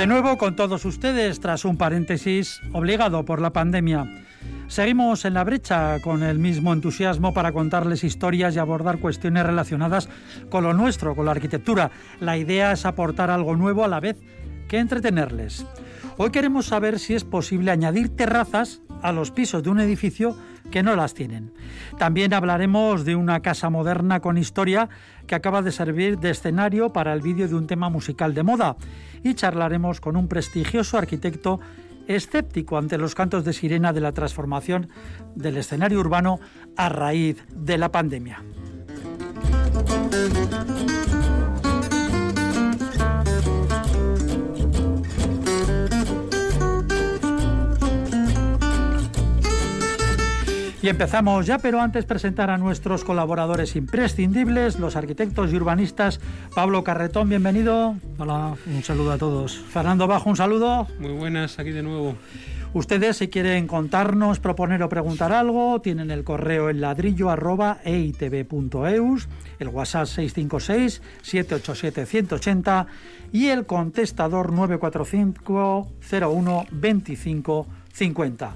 De nuevo con todos ustedes tras un paréntesis obligado por la pandemia. Seguimos en la brecha con el mismo entusiasmo para contarles historias y abordar cuestiones relacionadas con lo nuestro, con la arquitectura. La idea es aportar algo nuevo a la vez que entretenerles. Hoy queremos saber si es posible añadir terrazas a los pisos de un edificio que no las tienen. También hablaremos de una casa moderna con historia que acaba de servir de escenario para el vídeo de un tema musical de moda y charlaremos con un prestigioso arquitecto escéptico ante los cantos de sirena de la transformación del escenario urbano a raíz de la pandemia. Y empezamos ya, pero antes presentar a nuestros colaboradores imprescindibles, los arquitectos y urbanistas. Pablo Carretón, bienvenido. Hola, un saludo a todos. Fernando Bajo, un saludo. Muy buenas, aquí de nuevo. Ustedes, si quieren contarnos, proponer o preguntar algo, tienen el correo en ladrillo.eitv.eus, el WhatsApp 656-787-180 y el contestador 945 01 25 50.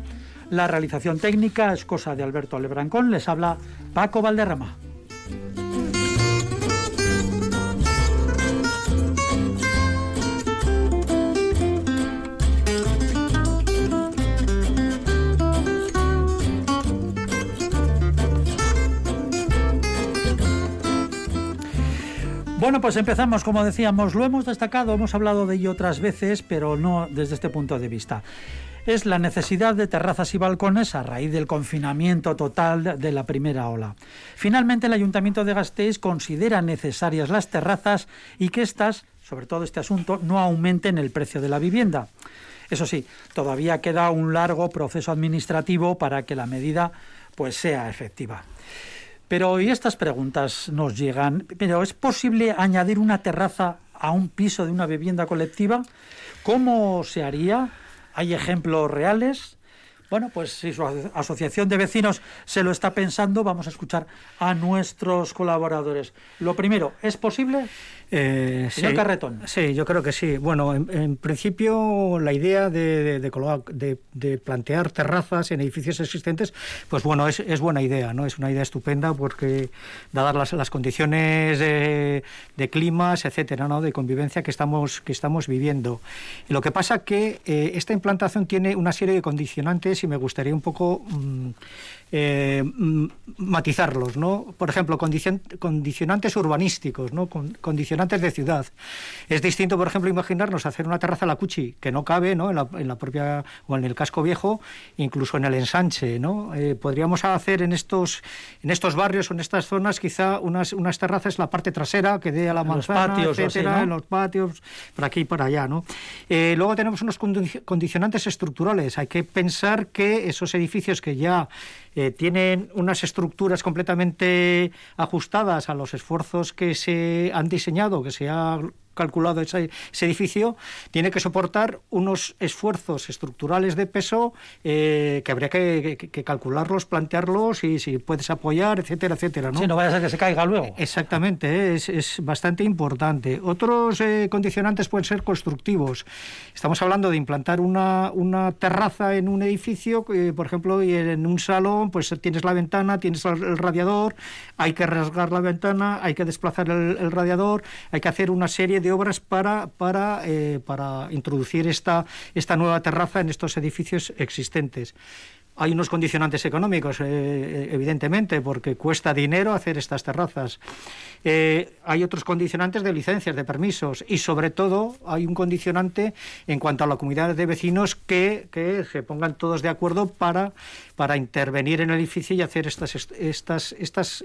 La realización técnica es cosa de Alberto Lebrancón. Les habla Paco Valderrama. Bueno, pues empezamos, como decíamos, lo hemos destacado, hemos hablado de ello otras veces, pero no desde este punto de vista es la necesidad de terrazas y balcones a raíz del confinamiento total de la primera ola. Finalmente, el Ayuntamiento de Gasteiz considera necesarias las terrazas y que éstas, sobre todo este asunto, no aumenten el precio de la vivienda. Eso sí, todavía queda un largo proceso administrativo para que la medida pues sea efectiva. Pero hoy estas preguntas nos llegan. Pero ¿es posible añadir una terraza a un piso de una vivienda colectiva? ¿Cómo se haría? Hay ejemplos reales. Bueno, pues si su asociación de vecinos se lo está pensando, vamos a escuchar a nuestros colaboradores. Lo primero, ¿es posible? Eh, Señor sí, Carretón. Sí, yo creo que sí. Bueno, en, en principio la idea de, de, de, de, plantear terrazas en edificios existentes, pues bueno, es, es, buena idea, ¿no? Es una idea estupenda porque dadas las, las condiciones de, climas, etcétera, ¿no? De convivencia que estamos, que estamos viviendo. Lo que pasa que eh, esta implantación tiene una serie de condicionantes y me gustaría un poco... Mmm, eh, matizarlos, ¿no? Por ejemplo, condicion, condicionantes urbanísticos, ¿no? Con, condicionantes de ciudad. Es distinto, por ejemplo, imaginarnos hacer una terraza a la cuchi que no cabe, ¿no? En la, en la propia o en el casco viejo, incluso en el ensanche, ¿no? Eh, podríamos hacer en estos en estos barrios o en estas zonas quizá unas, unas terrazas la parte trasera que dé a la en manzana, los patios, etcétera, así, ¿no? en los patios, por aquí y por allá, ¿no? Eh, luego tenemos unos condicionantes estructurales. Hay que pensar que esos edificios que ya eh, tienen unas estructuras completamente ajustadas a los esfuerzos que se han diseñado, que se ha calculado ese, ese, edificio, tiene que soportar unos esfuerzos estructurales de peso eh, que habría que, que, que, calcularlos, plantearlos y si puedes apoyar, etcétera, etcétera. ¿no? Sí, no vaya a ser que se caiga luego. Exactamente, ¿eh? es, es, bastante importante. Otros eh, condicionantes pueden ser constructivos. Estamos hablando de implantar una, una terraza en un edificio, eh, por ejemplo, y en un salón, pues tienes la ventana, tienes el, el radiador, hay que rasgar la ventana, hay que desplazar el, el radiador, hay que hacer una serie de obras para, para, eh, para introducir esta, esta nueva terraza en estos edificios existentes. hay unos condicionantes económicos, eh, eh, evidentemente, porque cuesta dinero hacer estas terrazas. Hay otros condicionantes de licencias, de permisos y sobre todo hay un condicionante en cuanto a la comunidad de vecinos que, que se pongan todos de acuerdo para, para intervenir en el edificio y hacer estas, estas, estas,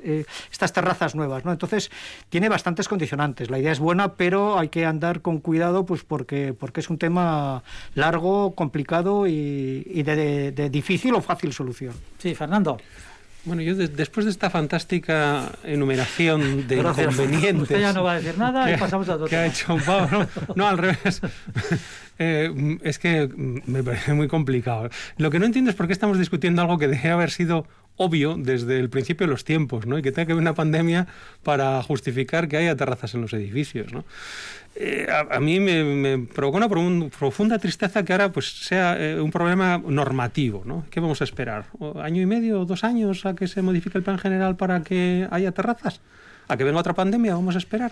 estas terrazas nuevas. ¿no? Entonces, tiene bastantes condicionantes. La idea es buena, pero hay que andar con cuidado pues porque, porque es un tema largo, complicado y, de, de difícil fácil solución. Sí, Fernando. Bueno, yo después de esta fantástica enumeración de inconvenientes. Usted ya no va a decir nada y pasamos a otro que ha hecho Pablo. No, al revés. Eh, es que me parece muy complicado. Lo que no entiendo es por qué estamos discutiendo algo que debe haber sido obvio desde el principio de los tiempos, ¿no? Y que tenga que haber una pandemia para justificar que haya terrazas en los edificios, ¿no? Eh, a, mí me, provocó una profunda tristeza que ahora pues sea eh, un problema normativo, ¿no? ¿Qué vamos a esperar? ¿Año y medio, dos años a que se modifique el plan general para que haya terrazas? ¿A que venga otra pandemia? ¿Vamos a esperar?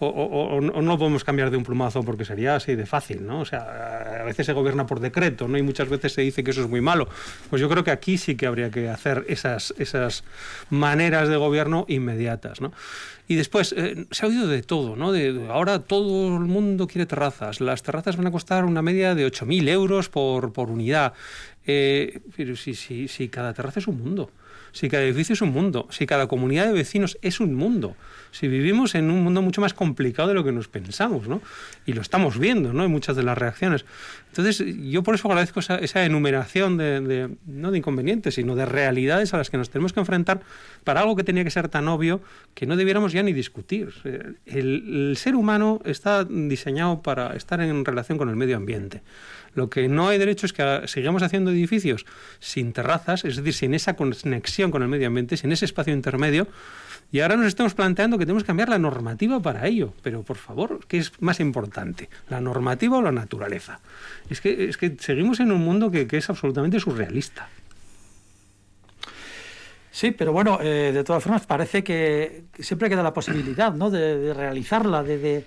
O, no lo podemos cambiar de un plumazo porque sería así de fácil, ¿no? O sea, a veces se gobierna por decreto, ¿no? Y muchas veces se dice que eso es muy malo. Pues yo creo que aquí sí que habría que hacer esas, esas maneras de gobierno inmediatas, ¿no? Y después, eh, se ha oído de todo, ¿no? De, ahora todo el mundo quiere terrazas. Las terrazas van a costar una media de 8.000 euros por, por unidad. Eh, pero si, si, si cada terraza es un mundo si cada edificio es un mundo, si cada comunidad de vecinos es un mundo, si vivimos en un mundo mucho más complicado de lo que nos pensamos, ¿no? Y lo estamos viendo, ¿no? En muchas de las reacciones. Entonces, yo por eso agradezco esa, enumeración de, no de inconvenientes, sino de realidades a las que nos tenemos que enfrentar para algo que tenía que ser tan obvio que no debiéramos ya ni discutir. el ser humano está diseñado para estar en relación con el medio ambiente. Lo que no hay derecho es que sigamos haciendo edificios sin terrazas, es decir, sin esa conexión con el medio ambiente, sin ese espacio intermedio. Y ahora nos estamos planteando que tenemos que cambiar la normativa para ello. Pero por favor, ¿qué es más importante? ¿La normativa o la naturaleza? Es que, es que seguimos en un mundo que, es absolutamente surrealista. Sí, pero bueno, eh, de todas formas parece que siempre queda la posibilidad ¿no? de, realizarla, de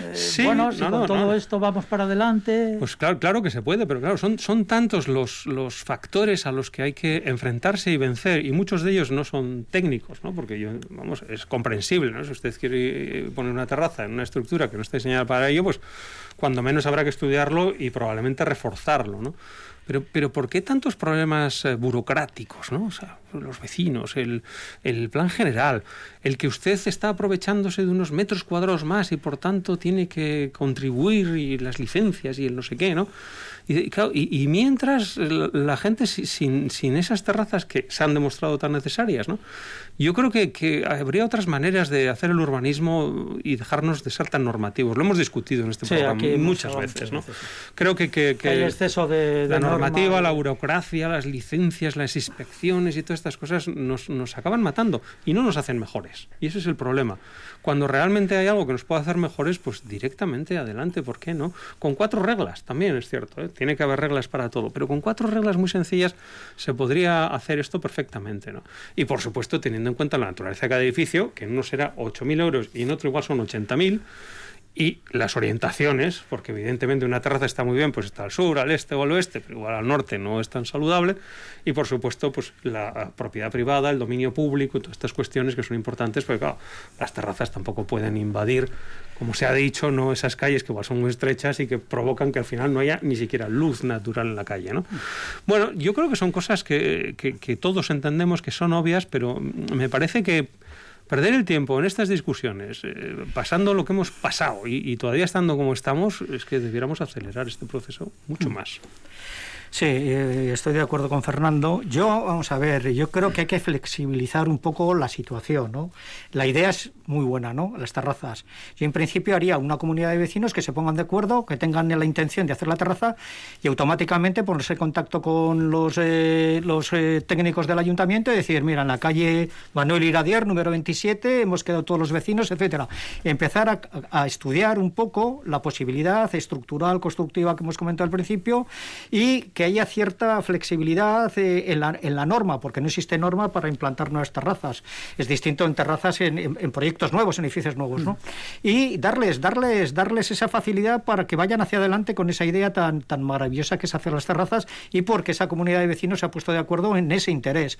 eh, bueno, si con todo esto vamos para adelante. Pues claro, claro que se puede, pero claro, son, son tantos los, los factores a los que hay que enfrentarse y vencer, y muchos de ellos no son técnicos, ¿no? Porque yo, vamos, es comprensible, ¿no? Si usted quiere poner una terraza en una estructura que no está diseñada para ello, pues cuando menos habrá que estudiarlo y probablemente reforzarlo, ¿no? Pero, pero ¿por qué tantos problemas eh, burocráticos? ¿no? O sea, los vecinos, el, el, plan general, el que usted está aprovechándose de unos metros cuadrados más y por tanto tiene que contribuir y las licencias y el no sé qué, ¿no? Y, mientras la, gente sin, sin, esas terrazas que se han demostrado tan necesarias, ¿no? Yo creo que, que, habría otras manenas de hacer el urbanismo y dejarnos de ser tan normativos. Lo hemos discutido en este programa muchas veces. ¿no? Creo que, que, el exceso de, la normativa, la burocracia, las licencias, las inspecciones y todas estas cosas nos, nos acaban matando y no nos hacen mejores. Y ese es el problema. Cuando realmente hay algo que nos pueda hacer mejores, pues directamente adelante, ¿por qué no? Con cuatro reglas, también es cierto, ¿eh? tiene que haber reglas para todo, pero con cuatro reglas muy sencillas se podría hacer esto perfectamente, ¿no? Y por supuesto, teniendo en cuenta la naturaleza de cada edificio, que en uno será 8.000 euros y en otro igual son 80.000, y las orientaciones, porque evidentemente una terraza está muy bien, pues está al sur, al este o al oeste, pero igual al norte no es tan saludable, y por supuesto pues la propiedad privada, el dominio público todas estas cuestiones que son importantes, porque claro, las terrazas tampoco pueden invadir, como se ha dicho, no esas calles que igual son muy estrechas y que provocan que al final no haya ni siquiera luz natural en la calle, ¿no? Bueno, yo creo que son cosas que, que, que todos entendemos que son obvias, pero me parece que perder el tiempo en estas discusiones, eh, pasando lo que hemos pasado y, y, todavía estando como estamos, es que debiéramos acelerar este proceso mucho mm. más. Sí, eh, estoy de acuerdo con Fernando. Yo, vamos a ver, yo creo que hay que flexibilizar un poco la situación, ¿no? La idea es muy buena, ¿no? Las terrazas. Yo en principio haría una comunidad de vecinos que se pongan de acuerdo, que tengan la intención de hacer la terraza y automáticamente ponerse en contacto con los, eh, eh, técnicos del ayuntamiento y decir, mira, en la calle Manuel Iradier, número 27, hemos quedado todos los vecinos, etcétera. Empezar a, a estudiar un poco la posibilidad estructural, constructiva que hemos comentado al principio y que haya cierta flexibilidad eh, en, la, en, la, norma, porque no existe norma para implantar nuevas terrazas. Es distinto en terrazas en, en, proyectos nuevos, en edificios nuevos, ¿no? Mm. Y darles, darles, darles esa facilidad para que vayan hacia adelante con esa idea tan, tan maravillosa que es hacer las terrazas y porque esa comunidad de vecinos se ha puesto de acuerdo en ese interés.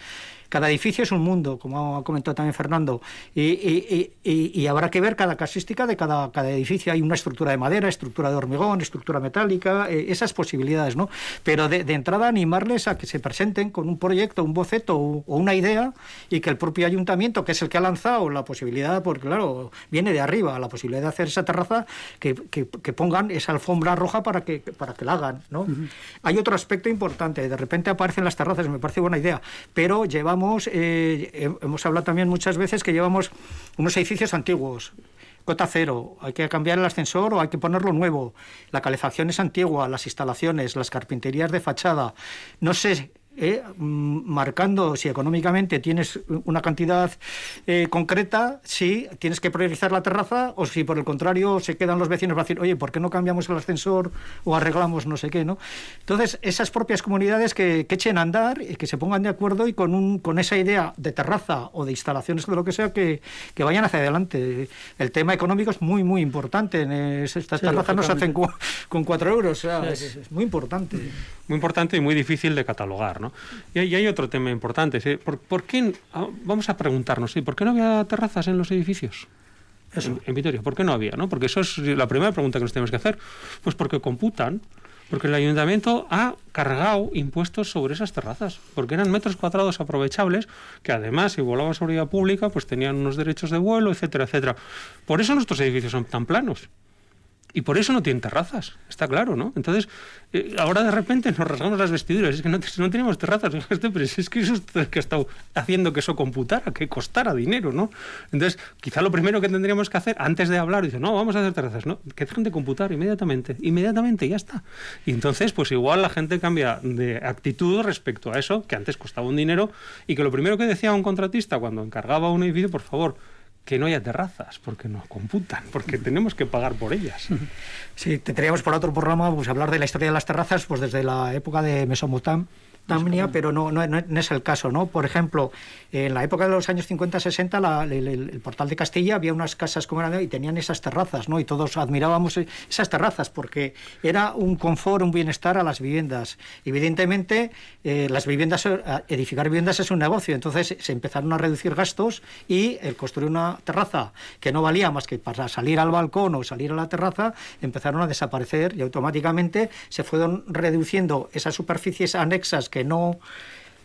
Cada edificio es un mundo, como ha comentado también Fernando, y, y, y, y habrá que ver cada casística de cada, cada edificio. Hay una estructura de madera, estructura de hormigón, estructura metálica, eh, esas posibilidades, ¿no? Pero de, de, entrada animarles a que se presenten con un proyecto, un boceto o, o, una idea y que el propio ayuntamiento, que es el que ha lanzado la posibilidad, porque claro, viene de arriba, la posibilidad de hacer esa terraza, que, que, que pongan esa alfombra roja para que, para que la hagan, ¿no? Uh -huh. Hay otro aspecto importante, de repente aparecen las terrazas, me parece buena idea, pero llevamos, eh, hemos hablado también muchas veces que llevamos unos edificios antiguos, cota cero, hay que cambiar el ascensor o hay que ponerlo nuevo, la calefacción es antigua, las instalaciones, las carpinterías de fachada, no sé eh, marcando si económicamente tienes una cantidad eh, concreta, si tienes que priorizar la terraza o si por el contrario se quedan los vecinos para decir, oye, ¿por qué no cambiamos el ascensor o arreglamos no sé qué? ¿no? Entonces, esas propias comunidades que, que echen a andar y que se pongan de acuerdo y con, un, con esa idea de terraza o de instalaciones de lo que sea, que, que vayan hacia adelante. El tema económico es muy, muy importante. Estas sí, terrazas no se hacen con, con cuatro euros, o sea, sí, es, es muy importante. Muy importante y muy difícil de catalogar, ¿no? Y hay, y hay otro tema importante. ¿sí? ¿Por, ¿Por, qué, vamos a preguntarnos, ¿sí? ¿por qué no había terrazas en los edificios? Eso. En, en, Vitoria, ¿por qué no había? ¿no? Porque eso es la primera pregunta que nos tenemos que hacer. Pues porque computan, porque el ayuntamiento ha cargado impuestos sobre esas terrazas, porque eran metros cuadrados aprovechables, que además, si volaba sobre vía pública, pues tenían unos derechos de vuelo, etcétera, etcétera. Por eso nuestros edificios son tan planos. Y por eso no tienen terrazas, está claro, ¿no? Entonces, eh, ahora de repente nos rasgamos las vestiduras, es que no, no tenemos terrazas, pero es que eso es que ha estado haciendo que eso computara, que costara dinero, ¿no? Entonces, quizá lo primero que tendríamos que hacer, antes de hablar, dice, no, vamos a hacer terrazas, ¿no? Que dejen de computar inmediatamente, inmediatamente, ya está. Y entonces, pues igual la gente cambia de actitud respecto a eso, que antes costaba un dinero, y que lo primero que decía un contratista cuando encargaba un edificio, por favor, que no haya terrazas, porque no computan, porque tenemos que pagar por ellas. Sí, tendríamos por otro programa pues, hablar de la historia de las terrazas pues desde la época de Mesopotamia pero no, no, no, es el caso, ¿no? Por ejemplo, en la época de los años 50-60, la, el, el, portal de Castilla había unas casas como eran y tenían esas terrazas, ¿no? Y todos admirábamos esas terrazas porque era un confort, un bienestar a las viviendas. Evidentemente, eh, las viviendas, edificar viviendas es un negocio, entonces se empezaron a reducir gastos y el construir una terraza que no valía más que para salir al balcón o salir a la terraza, empezaron a desaparecer y automáticamente se fueron reduciendo esas superficies anexas que no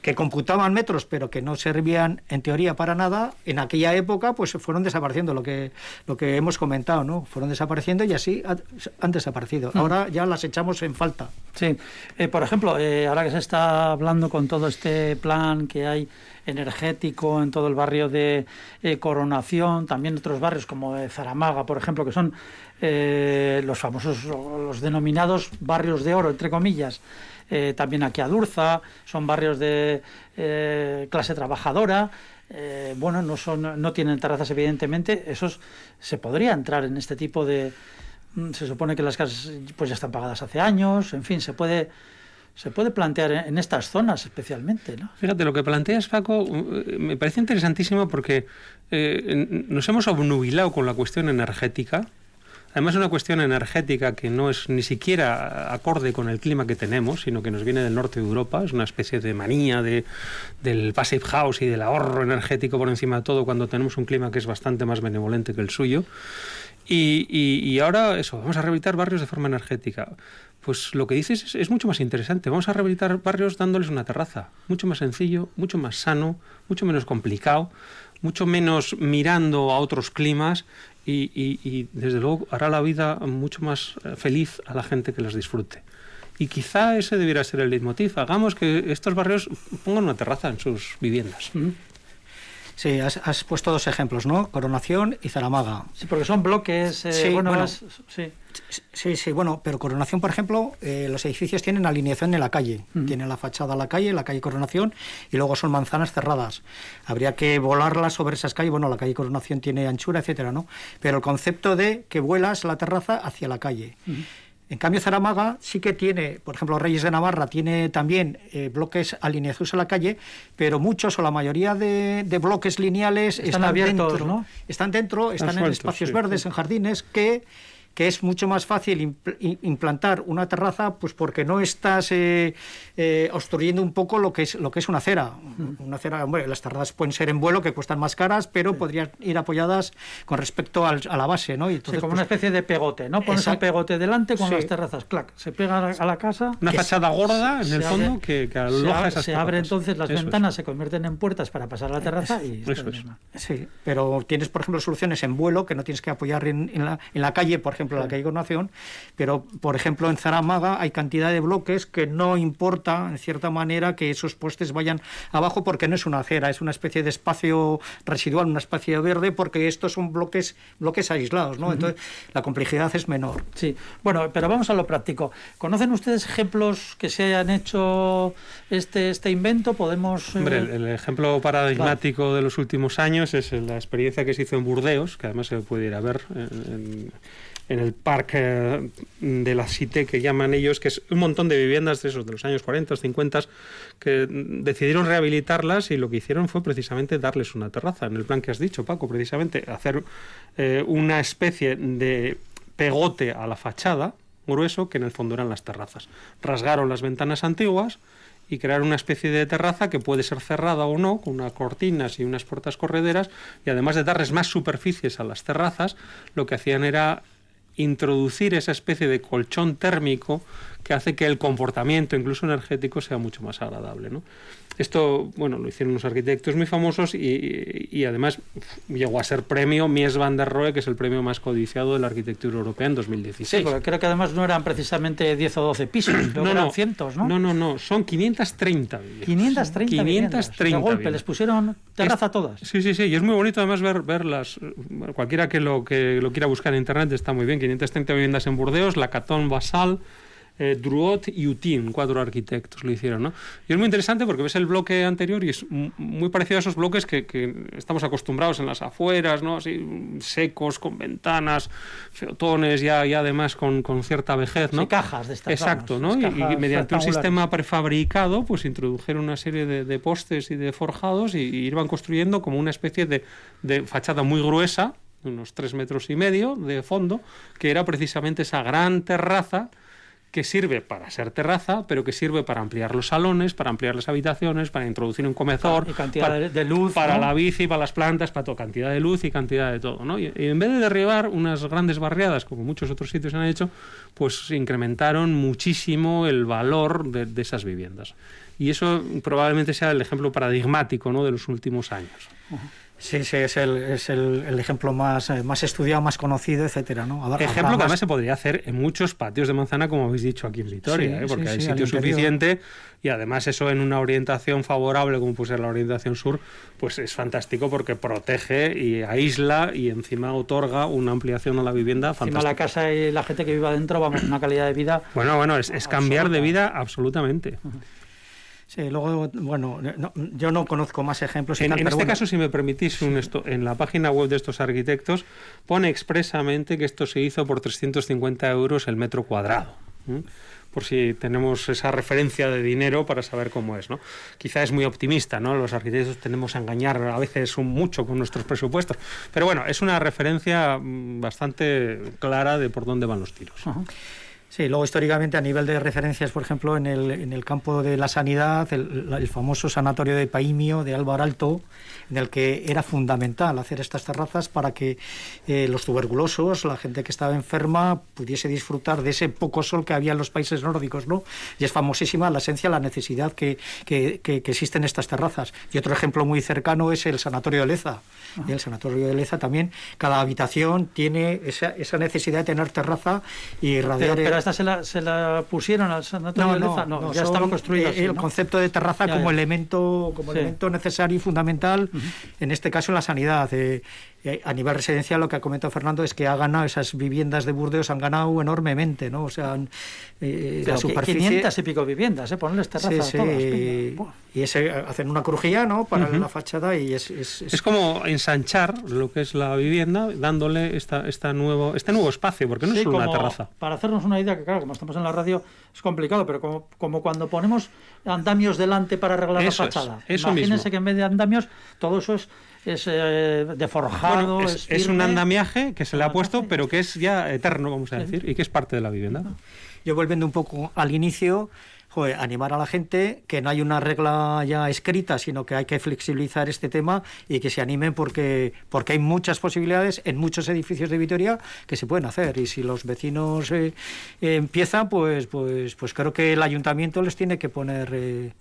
que computaban metros pero que no servían en teoría para nada en aquella época pues fueron desapareciendo lo que lo que hemos comentado no fueron desapareciendo y así han desaparecido. Ahora ya las echamos en falta. Sí. Eh, por ejemplo eh, ahora que se está hablando con todo este plan que hay energético en todo el barrio de eh, Coronación también otros barrios como Zaramaga por ejemplo que son los famosos los denominados barrios de oro entre comillas eh, también aquí a Durza, son barrios de eh, clase trabajadora, eh, bueno, no, son, no tienen terrazas evidentemente, esos se podría entrar en este tipo de... Se supone que las casas pues ya están pagadas hace años, en fin, se puede se puede plantear en estas zonas especialmente. ¿no? Fíjate, lo que planteas, Paco, me parece interesantísimo porque nos hemos obnubilado con la cuestión energética Además, una cuestión energética que no es ni siquiera acorde con el clima que tenemos, sino que nos viene del norte de Europa. Es una especie de manía de, del passive house y del ahorro energético por encima de todo cuando tenemos un clima que es bastante más benevolente que el suyo. Y, y, y ahora, eso, vamos a rehabilitar barrios de forma energética. Pues lo que dices es, es, mucho más interesante. Vamos a rehabilitar barrios dándoles una terraza. Mucho más sencillo, mucho más sano, mucho menos complicado, mucho menos mirando a otros climas y, desde luego hará la vida mucho más feliz a la gente que las disfrute. Y quizá ese debiera ser el leitmotiv. Hagamos que estos barrios pongan una terraza en sus viviendas. Mm. Sí, has, has, puesto dos ejemplos, ¿no? Coronación y Zaramaga. Sí, porque son bloques. Eh, sí, bueno, sí. Sí, sí, bueno, pero Coronación, por ejemplo, eh, los edificios tienen alineación en la calle. Uh -huh. Tienen la fachada a la calle, la calle Coronación, y luego son manzanas cerradas. Habría que volarlas sobre esas calles. Bueno, la calle Coronación tiene anchura, etcétera, ¿no? Pero el concepto de que vuelas la terraza hacia la calle. Uh -huh. En cambio, Zaramaga sí que tiene, por ejemplo, Reyes de Navarra tiene también eh, bloques alineados a la calle, pero muchos o la mayoría de, bloques lineales están, abiertos, dentro, ¿no? Están dentro, están, en espacios verdes, en jardines, que que es mucho más fácil implantar una terraza pues porque no estás eh, eh, obstruyendo un poco lo que es lo que es una acera. Una acera bueno, las terrazas pueden ser en vuelo que cuestan más caras pero podrían ir apoyadas con respecto a la base no y entonces, como una pues especie de pegote no pones un pegote delante con las terrazas clac se pega a la casa. Una fachada gorda en el fondo que, que aloja se esas se abre entonces las ventanas se convierten en puertas para pasar a la terraza y eso es. sí pero tienes por ejemplo soluciones en vuelo que no tienes que apoyar en, en, la, en la calle por ejemplo ejemplo, la que hay nación, pero por ejemplo en Zaramaga hay cantidad de bloques que no importa, en cierta manera, que esos postes vayan abajo porque no es una acera, es una especie de espacio residual, una especie verde, porque estos son bloques, bloques aislados, ¿no? Entonces la complejidad es menor. Sí, bueno, pero vamos a lo práctico. ¿Conocen ustedes ejemplos que se hayan hecho este, este invento? Podemos... Eh, Hombre, el, ejemplo paradigmático de los últimos años es la experiencia que se hizo en Burdeos, que además se puede ir a ver en en el parque de la Cité que llaman ellos, que es un montón de viviendas de esos de los años 40, 50, que decidieron rehabilitarlas y lo que hicieron fue precisamente darles una terraza, en el plan que has dicho, Paco, precisamente hacer eh, una especie de pegote a la fachada grueso que en el fondo eran las terrazas. Rasgaron las ventanas antiguas y crearon una especie de terraza que puede ser cerrada o no, con unas cortinas y unas puertas correderas, y además de darles más superficies a las terrazas, lo que hacían era introducir esa especie de colchón térmico que hace que el comportamiento, incluso energético, sea mucho más agradable. ¿no? Esto, bueno, lo hicieron unos arquitectos muy famosos y, además llegó a ser premio Mies van der Rohe, que es el premio más codiciado de la arquitectura europea en 2016. porque creo que además no eran precisamente 10 o 12 pisos, no, eran no, cientos, ¿no? No, no, no, son 530 viviendas. 530 530 De golpe, les pusieron terraza a todas. Sí, sí, sí, y es muy bonito además ver, verlas. Cualquiera que lo, que lo quiera buscar en internet está muy bien. 530 viviendas en Burdeos, la Catón Basal, eh, Druot y Utin, cuatro arquitectos lo hicieron. ¿no? Y es muy interesante porque ves el bloque anterior y es muy parecido a esos bloques que, estamos acostumbrados en las afueras, ¿no? así secos, con ventanas, feotones, ya, y además con, cierta vejez. ¿no? cajas de estas Exacto, ¿no? Y, mediante un sistema prefabricado, pues introdujeron una serie de, postes y de forjados y, iban construyendo como una especie de, de fachada muy gruesa, unos tres metros y medio de fondo, que era precisamente esa gran terraza que sirve para ser terraza, pero que sirve para ampliar los salones, para ampliar las habitaciones, para introducir un comedor, y cantidad para, de luz, para la bici, para las plantas, para toda cantidad de luz y cantidad de todo. ¿no? Y, en vez de derribar unas grandes barriadas, como muchos otros sitios han hecho, pues incrementaron muchísimo el valor de, esas viviendas. Y eso probablemente sea el ejemplo paradigmático ¿no? de los últimos años. Sí, sí, es el, es el, ejemplo más, eh, más estudiado, más conocido, etcétera, ¿no? ejemplo que además se podría hacer en muchos patios de manzana, como habéis dicho aquí en Vitoria, ¿eh? porque hay sitio suficiente y además eso en una orientación favorable, como puede ser la orientación sur, pues es fantástico porque protege y aísla y encima otorga una ampliación a la vivienda fantástica. Encima la casa y la gente que vive adentro, vamos, una calidad de vida... Bueno, bueno, es, es cambiar de vida absolutamente. Sí, luego, bueno, yo no conozco más ejemplos. en, este caso, si me permitís, un esto, en la página web de estos arquitectos pone expresamente que esto se hizo por 350 euros el metro cuadrado. por si tenemos esa referencia de dinero para saber cómo es, ¿no? Quizá es muy optimista, ¿no? Los arquitectos tenemos a engañar a veces un mucho con nuestros presupuestos, pero bueno, es una referencia mm, bastante clara de por dónde van los tiros. Sí, luego históricamente a nivel de referencias, por ejemplo, en el, en el campo de la sanidad, el, famoso sanatorio de Paimio de Álvaro Alto, en el que era fundamental hacer estas terrazas para que eh, los tuberculosos, la gente que estaba enferma, pudiese disfrutar de ese poco sol que había en los países nórdicos, ¿no? Y es famosísima la esencia, la necesidad que, que, que, existen estas terrazas. Y otro ejemplo muy cercano es el sanatorio de Leza. Y el sanatorio de Leza también, cada habitación tiene esa, esa necesidad de tener terraza y radiar esta se la, se la pusieron al sanatorio no, de no, ya estaba construida. Eh, el concepto de terraza como elemento como elemento necesario y fundamental, en este caso en la sanidad. Eh, a nivel residencial lo que ha comentado Fernando es que ha ganado esas viviendas de Burdeos han ganado enormemente no o sea eh, la superficie 500 y pico viviendas eh ponerles terrazas sí, sí. y ese, hacen una crujía no para la fachada y es es, es como ensanchar lo que es la vivienda dándole esta esta nuevo este nuevo espacio porque no es solo una terraza. para hacernos una idea que claro como estamos en la radio es complicado pero como, como cuando ponemos andamios delante para arreglar la fachada. eso imagínense mismo. que en vez de andamios todo eso es es eh, de forjado. Bueno, es, es, es, un andamiaje que se le ha puesto, pero que es ya eterno, vamos a decir, y que es parte de la vivienda. Yo volviendo un poco al inicio, joder, animar a la gente que no hay una regla ya escrita, sino que hay que flexibilizar este tema y que se animen porque, porque hay muchas posibilidades en muchos edificios de Vitoria que se pueden hacer. Y si los vecinos eh, eh, empiezan, pues, pues, pues creo que el ayuntamiento les tiene que poner. Eh,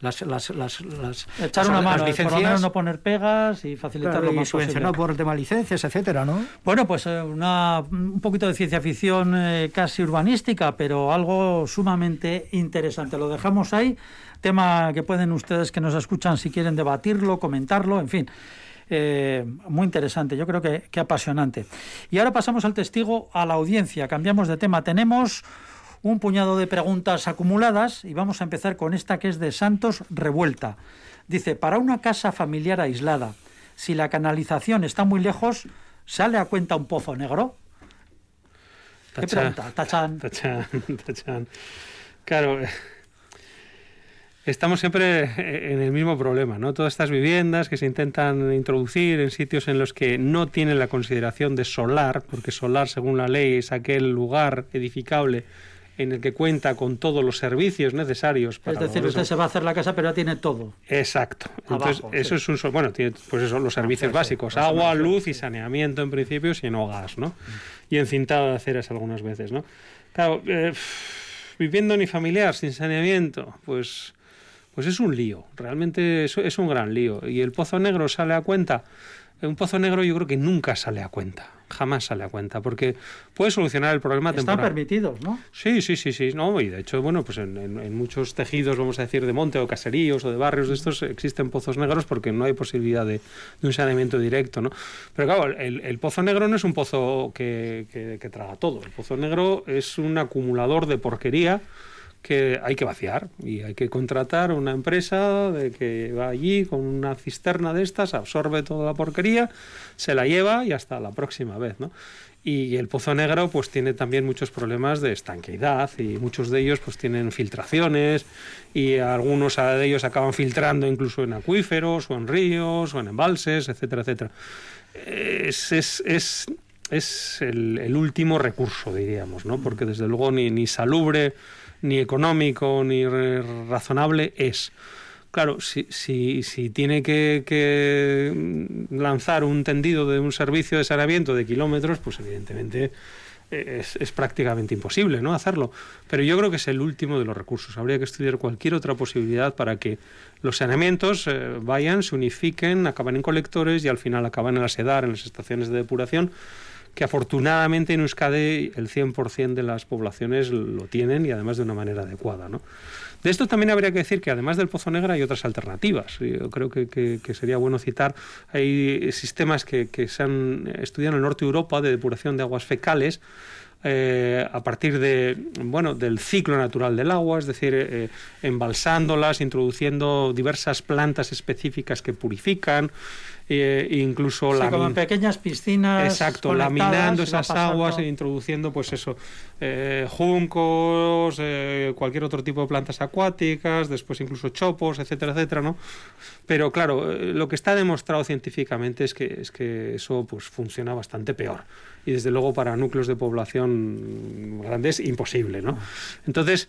las, las, las, las echar una mano, licencias, por lo menos no poner pegas y facilitar claro, lo y más subvencionar por el tema de licencias, etcétera, ¿no? Bueno, pues eh, una, un poquito de ciencia ficción eh, casi urbanística, pero algo sumamente interesante. Lo dejamos ahí, tema que pueden ustedes que nos escuchan si quieren debatirlo, comentarlo, en fin. Eh, muy interesante, yo creo que, que apasionante. Y ahora pasamos al testigo, a la audiencia. Cambiamos de tema. Tenemos un puñado de preguntas acumuladas y vamos a empezar con esta que es de Santos Revuelta. Dice, para una casa familiar aislada, si la canalización está muy lejos, ¿sale a cuenta un pozo negro? ¿Qué pregunta? Tachan. Tachan, tachan. Claro, estamos siempre en el mismo problema, ¿no? Todas estas viviendas que se intentan introducir en sitios en los que no tienen la consideración de solar, porque solar, según la ley, es aquel lugar edificable en el que cuenta con todos los servicios necesarios para es decir, usted se va a hacer la casa, pero ya tiene todo. Exacto. Entonces, eso es un bueno, tiene pues eso, los servicios básicos, agua, luz y saneamiento en principio, si no gas, ¿no? Y encintado de aceras algunas veces, ¿no? Claro, eh, viviendo ni familiar sin saneamiento, pues pues es un lío, realmente es, es un gran lío. Y el pozo negro sale a cuenta. Un pozo negro yo creo que nunca sale a cuenta jamás sale a cuenta, porque puede solucionar el problema Están temporal. permitidos, ¿no? Sí, sí, sí, sí, no, y de hecho, bueno, pues en, en, en, muchos tejidos, vamos a decir, de monte o caseríos o de barrios de estos existen pozos negros porque no hay posibilidad de, de un saneamiento directo, ¿no? Pero claro, el, el pozo negro no es un pozo que, que, que traga todo, el pozo negro es un acumulador de porquería que hay que vaciar y hay que contratar una empresa de que va allí con una cisterna de estas, absorbe toda la porquería, se la lleva y hasta la próxima vez, ¿no? Y el pozo negro pues tiene también muchos problemas de estanqueidad y muchos de ellos pues tienen filtraciones y algunos de ellos acaban filtrando incluso en acuíferos o en ríos o en embalses, etcétera, etcétera. Es, es, es, es el, último recurso, diríamos, ¿no? Porque desde luego ni, ni salubre ni económico ni razonable es. Claro, si, si, si tiene que, que, lanzar un tendido de un servicio de saneamiento de kilómetros, pues evidentemente es, es, prácticamente imposible ¿no? hacerlo. Pero yo creo que es el último de los recursos. Habría que estudiar cualquier otra posibilidad para que los saneamientos eh, vayan, se unifiquen, acaben en colectores y al final acaban en la SEDAR, en las estaciones de depuración que afortunadamente en Euskadi el 100% de las poblaciones lo tienen y además de una manera adecuada. ¿no? De esto también habría que decir que además del Pozo Negro hay otras alternativas. Yo creo que, que, que sería bueno citar, hay sistemas que, se han estudiado en el norte de Europa de depuración de aguas fecales, eh, a partir de bueno del ciclo natural del agua, es decir, eh, embalsándolas, introduciendo diversas plantas específicas que purifican, eh, incluso sí, como en pequeñas piscinas exacto laminando esas aguas e introduciendo pues eso eh, juncos eh, cualquier otro tipo de plantas acuáticas después incluso chopos etcétera etcétera no pero claro lo que está demostrado científicamente es que es que eso pues funciona bastante peor. Y desde luego para núcleos de población grandes imposible no entonces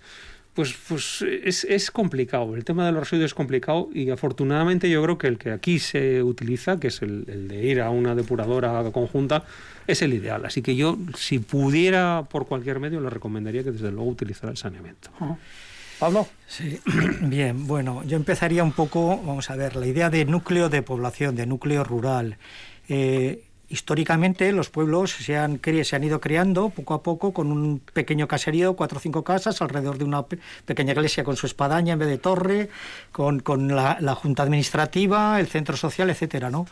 pues, pues es, es, complicado. El tema de los residuos es complicado y afortunadamente yo creo que el que aquí se utiliza, que es el, el, de ir a una depuradora conjunta, es el ideal. Así que yo, si pudiera por cualquier medio, le recomendaría que desde luego utilizara el saneamiento. -huh. Pablo. Sí, bien, bueno, yo empezaría un poco, vamos a ver, la idea de núcleo de población, de núcleo rural. Eh, históricamente los pueblos se han, se han ido creando poco a poco con un pequeño caserío, cuatro o cinco casas, alrededor de una pequeña iglesia con su espadaña en vez de torre, con, con la, junta administrativa, el centro social, etcétera, ¿no?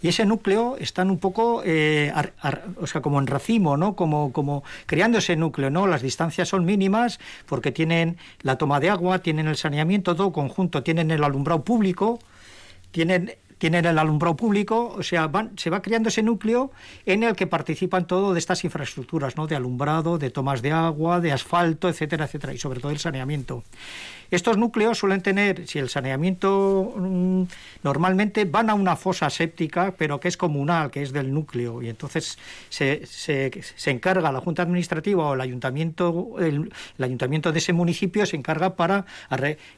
Y ese núcleo están un poco, eh, o sea, como en racimo, ¿no? Como, como creando ese núcleo, ¿no? Las distancias son mínimas porque tienen la toma de agua, tienen el saneamiento, todo conjunto, tienen el alumbrado público, tienen tienen el alumbrado público, o sea, se va creando ese núcleo en el que participan todo de estas infraestructuras, ¿no? De alumbrado, de tomas de agua, de asfalto, etcétera, etcétera, y sobre todo el saneamiento. Estos núcleos suelen tener, si el saneamiento mm, normalmente van a una fosa séptica, pero que es comunal, que es del núcleo, y entonces se, se, encarga la Junta Administrativa o el ayuntamiento, el, ayuntamiento de ese municipio se encarga para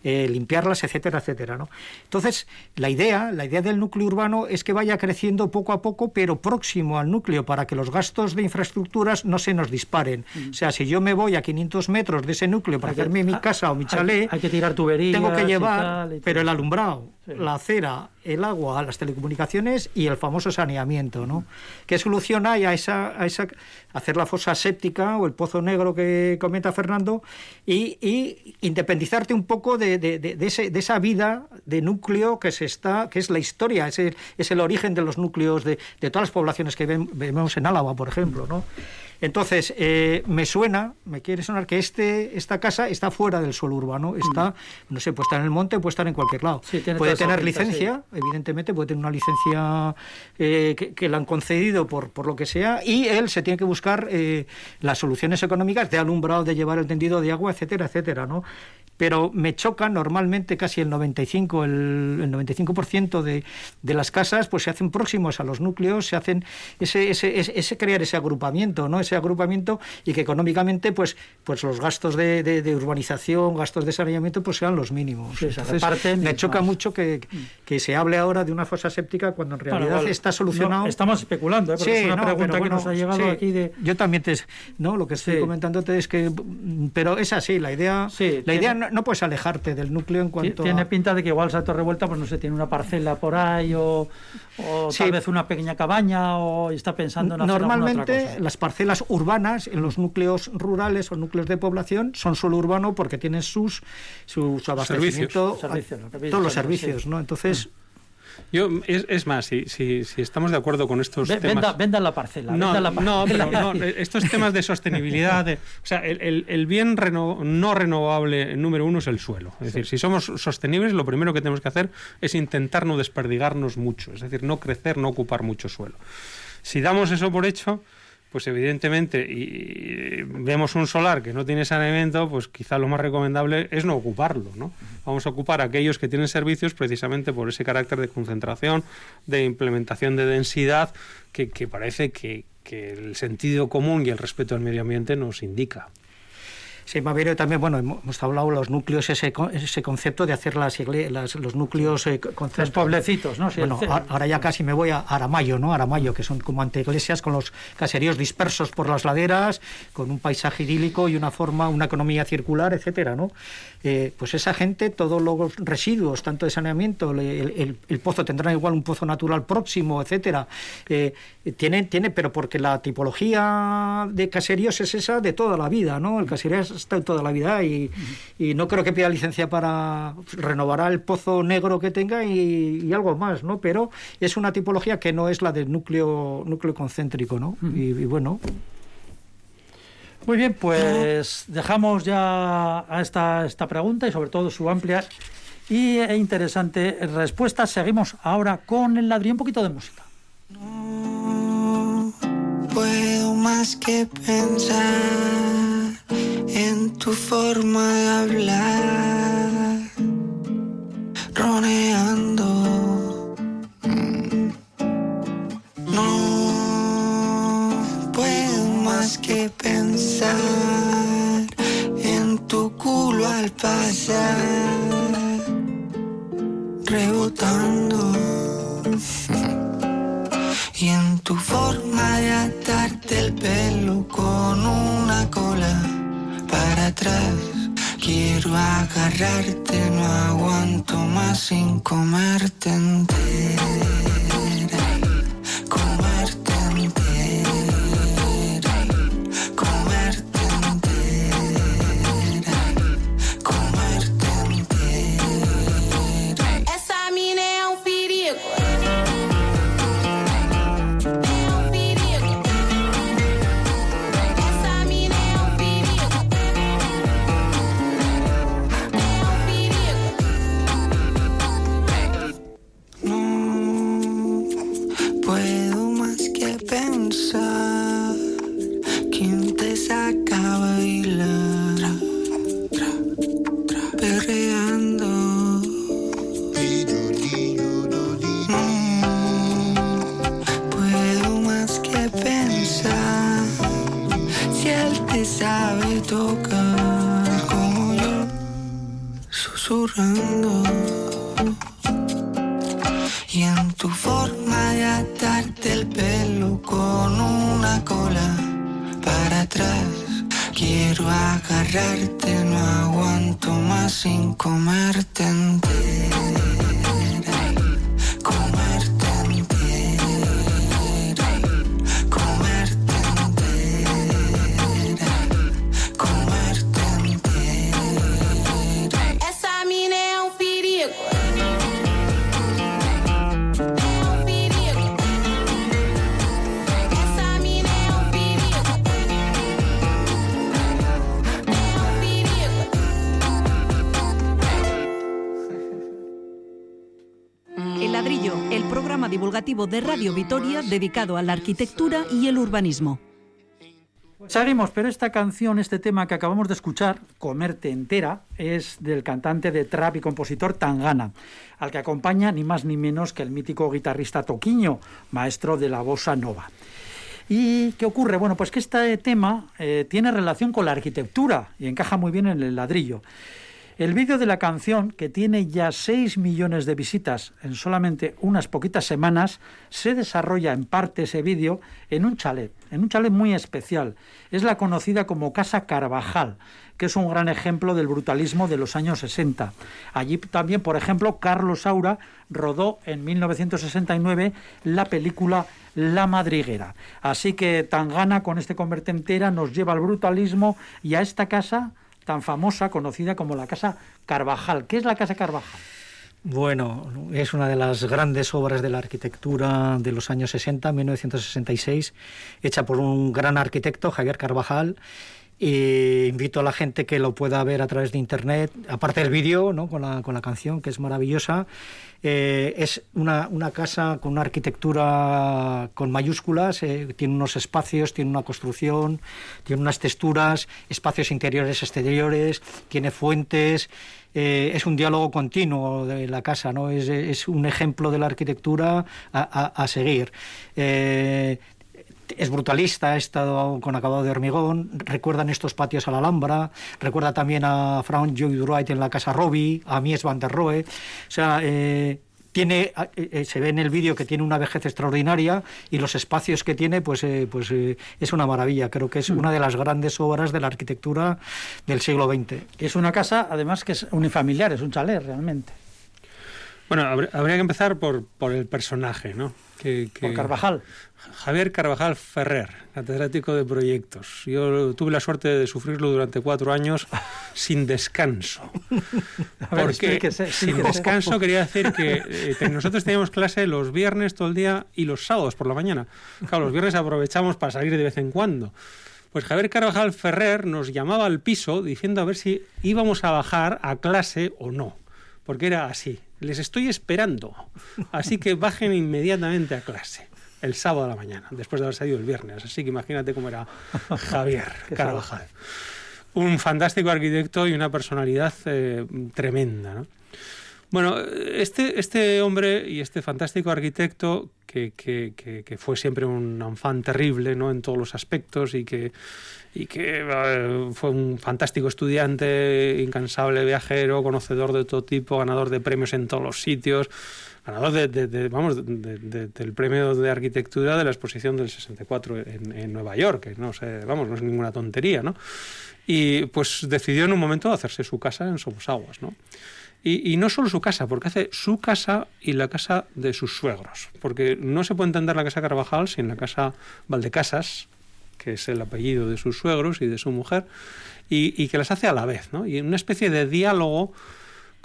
eh, limpiarlas, etcétera, etcétera. ¿no? Entonces, la idea, la idea del núcleo urbano es que vaya creciendo poco a poco, pero próximo al núcleo, para que los gastos de infraestructuras no se nos disparen. Mm. O sea, si yo me voy a 500 metros de ese núcleo para hacerme mi casa o mi chalet, tirar tuberías. Tengo que llevar, pero el alumbrado, la acera, el agua, las telecomunicaciones y el famoso saneamiento, ¿no? ¿Qué solución hay a esa, a esa hacer la fosa séptica o el pozo negro que comenta Fernando y, independizarte un poco de, de, ese, de, esa vida de núcleo que se está, que es la historia, es el, es el origen de los núcleos de, todas las poblaciones que vemos en Álava, por ejemplo, ¿no? Entonces, eh, me suena, me quiere sonar que este, esta casa está fuera del suelo urbano, está, mm. no sé, puede estar en el monte, puede estar en cualquier lado. puede tener licencia, evidentemente, puede tener una licencia eh, que, le han concedido por, por lo que sea, y él se tiene que buscar eh, las soluciones económicas de alumbrado, de llevar el tendido de agua, etcétera, etcétera, ¿no? pero me choca normalmente casi el 95, el, el 95% de, de, las casas pues se hacen próximos a los núcleos, se hacen ese, ese, ese, crear ese agrupamiento, ¿no? Ese agrupamiento y que económicamente pues, pues los gastos de, de, urbanización, gastos de saneamiento pues sean los mínimos. me choca mucho que, que, se hable ahora de una fosa séptica cuando en realidad está solucionado. estamos especulando, ¿eh? porque es una pregunta que nos ha llegado aquí de... Yo también te... No, lo que estoy comentándote es que... Pero es así, la idea... la idea no, puedes alejarte del núcleo en cuanto Tiene pinta de que igual Salto Revuelta, pues no sé, tiene una parcela por ahí o, tal vez una pequeña cabaña o está pensando en hacer Normalmente otra cosa. las parcelas urbanas en los núcleos rurales o núcleos de población son solo urbano porque tienen sus su, abastecimiento, todos los servicios, ¿no? Entonces... Yo, es, más, si, si, si, estamos de acuerdo con estos temas... Venda, la parcela. No, la no, pero no, estos temas de sostenibilidad... o sea, el, el, bien no renovable número uno es el suelo. Es decir, si somos sostenibles, lo primero que tenemos que hacer es intentar no desperdigarnos mucho. Es decir, no crecer, no ocupar mucho suelo. Si damos eso por hecho pues evidentemente y vemos un solar que no tiene saneamiento, pues quizá lo más recomendable es no ocuparlo, ¿no? Vamos a ocupar aquellos que tienen servicios precisamente por ese carácter de concentración, de implementación de densidad que, parece que el sentido común y el respeto al medio ambiente nos indica. Sí, ver también, bueno, hemos hablado los núcleos, ese, ese concepto de hacer las, las los núcleos... Eh, los pueblecitos, ¿no? bueno, ahora ya casi me voy a Aramayo, ¿no? Aramayo, que son como anteiglesias con los caseríos dispersos por las laderas, con un paisaje idílico y una forma, una economía circular, etcétera, ¿no? Eh, pues esa gente, todos los residuos, tanto de saneamiento, el, pozo tendrá igual un pozo natural próximo, etcétera, eh, tiene, tiene, pero porque la tipología de caseríos es esa de toda la vida, ¿no? El caserío está toda la vida y, no creo que pida licencia para renovará el pozo negro que tenga y, algo más, ¿no? Pero es una tipología que no es la del núcleo núcleo concéntrico, ¿no? y, bueno. Muy bien, pues dejamos ya a esta, esta pregunta y sobre todo su amplia y e interesante respuesta. Seguimos ahora con el ladrillo, un poquito de música. Puedo más que pensar en tu forma de hablar, roneando. No puedo más que pensar en tu culo al pasar, rebotando. Y en tu forma de atarte el pelo con una cola para atrás. Quiero agarrarte, no aguanto más sin comerte entera. De Radio Vitoria dedicado a la arquitectura y el urbanismo. Seguimos, pero esta canción, este tema que acabamos de escuchar, Comerte entera, es del cantante de trap y compositor Tangana, al que acompaña ni más ni menos que el mítico guitarrista Toquiño, maestro de la bossa nova. ¿Y qué ocurre? Bueno, pues que este tema eh, tiene relación con la arquitectura y encaja muy bien en el ladrillo. El vídeo de la canción, que tiene ya 6 millones de visitas en solamente unas poquitas semanas, se desarrolla en parte ese vídeo en un chalet, en un chalet muy especial. Es la conocida como Casa Carvajal, que es un gran ejemplo del brutalismo de los años 60. Allí también, por ejemplo, Carlos Saura rodó en 1969 la película La Madriguera. Así que Tangana con este convertentera nos lleva al brutalismo y a esta casa tan famosa, conocida como la Casa Carvajal. ¿Qué es la Casa Carvajal? Bueno, es una de las grandes obras de la arquitectura de los años 60, 1966, hecha por un gran arquitecto, Javier Carvajal. Invito a la gente que lo pueda ver a través de internet, aparte del vídeo, ¿no? con, la, con la canción, que es maravillosa. Eh, es una, una, casa con una arquitectura con mayúsculas, eh, tiene unos espacios, tiene una construcción, tiene unas texturas, espacios interiores, exteriores, tiene fuentes. Eh, es un diálogo continuo de la casa, ¿no? es, un ejemplo de la arquitectura a seguir. Eh, es brutalista, ha estado con acabado de hormigón, recuerdan estos patios a la Alhambra, recuerda también a Frank Lloyd Wright en la Casa Robbie, a Mies van der Rohe, o sea, eh, tiene, eh, se ve en el vídeo que tiene una vejez extraordinaria y los espacios que tiene, pues, eh, pues eh, es una maravilla. Creo que es una de las grandes obras de la arquitectura del siglo XX. Es una casa, además, que es unifamiliar, es un chalet realmente. Bueno, habría que empezar por, por el personaje, ¿no? Que, que... Por Carvajal. Javier Carvajal Ferrer, catedrático de proyectos. Yo tuve la suerte de sufrirlo durante cuatro años sin descanso. Ver, Porque explíquese, sin descanso quería decir que eh, nosotros teníamos clase los viernes todo el día y los sábados por la mañana. Claro, los viernes aprovechamos para salir de vez en cuando. Pues Javier Carvajal Ferrer nos llamaba al piso diciendo a ver si íbamos a bajar a clase o no. Porque era así. Les estoy esperando. Así que bajen inmediatamente a clase el sábado a la mañana, después de haber salido el viernes. Así que imagínate cómo era Javier Carvajal. Un fantástico arquitecto y una personalidad eh, tremenda. ¿no? Bueno, este, este hombre y este fantástico arquitecto, que, que, que, que fue siempre un enfant terrible ¿no? en todos los aspectos y que, y que uh, fue un fantástico estudiante, incansable viajero, conocedor de todo tipo, ganador de premios en todos los sitios, ganador de, de, de vamos, de, del premio de arquitectura de la exposición del 64 en, en Nueva York, que no vamos, no es ninguna tontería, ¿no? Y pues decidió en un momento hacerse su casa en Somosaguas, ¿no? Y, y, no solo su casa, porque hace su casa y la casa de sus suegros. Porque no se puede entender la casa Carvajal sin la casa Valdecasas, que es el apellido de sus suegros y de su mujer, y, que las hace a la vez, ¿no? Y una especie de diálogo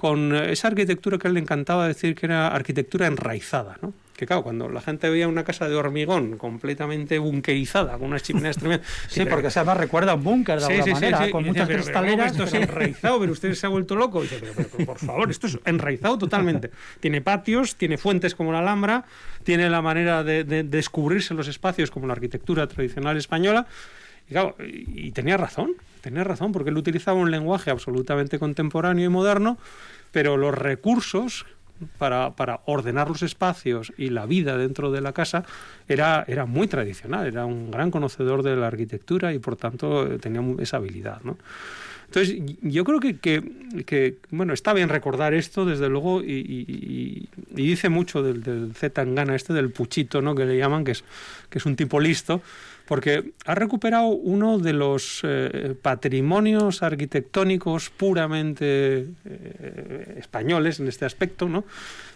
con esa arquitectura que a él le encantaba decir que era arquitectura enraizada, ¿no? que claro, cuando la gente veía una casa de hormigón completamente bunkerizada, con unas chimeneas tremendas... Sí, porque se además recuerda a un búnker de Sí, alguna sí, sí, manera, sí. con muchas pero, pero, ¿cómo cristaleras. esto es enraizado, pero usted se ha vuelto loco. Y dice, pero, por favor, esto es enraizado totalmente. Tiene patios, tiene fuentes como la Alhambra, tiene la manera de, de descubrirse los espacios como la arquitectura tradicional española. Y, claro, y, tenía razón, tenía razón, porque él utilizaba un lenguaje absolutamente contemporáneo y moderno, pero los recursos para, para ordenar los espacios y la vida dentro de la casa era, era muy tradicional, era un gran conocedor de la arquitectura y por tanto tenía esa habilidad. ¿no? Entonces, yo creo que, que- que, bueno, está bien recordar esto, desde luego, y- y- y dice mucho del, del Z Tangana, este del puchito, ¿no? que le llaman, que es, que es un tipo listo, porque ha recuperado uno de los eh, patrimonios arquitectónicos puramente eh, españoles en este aspecto, ¿no?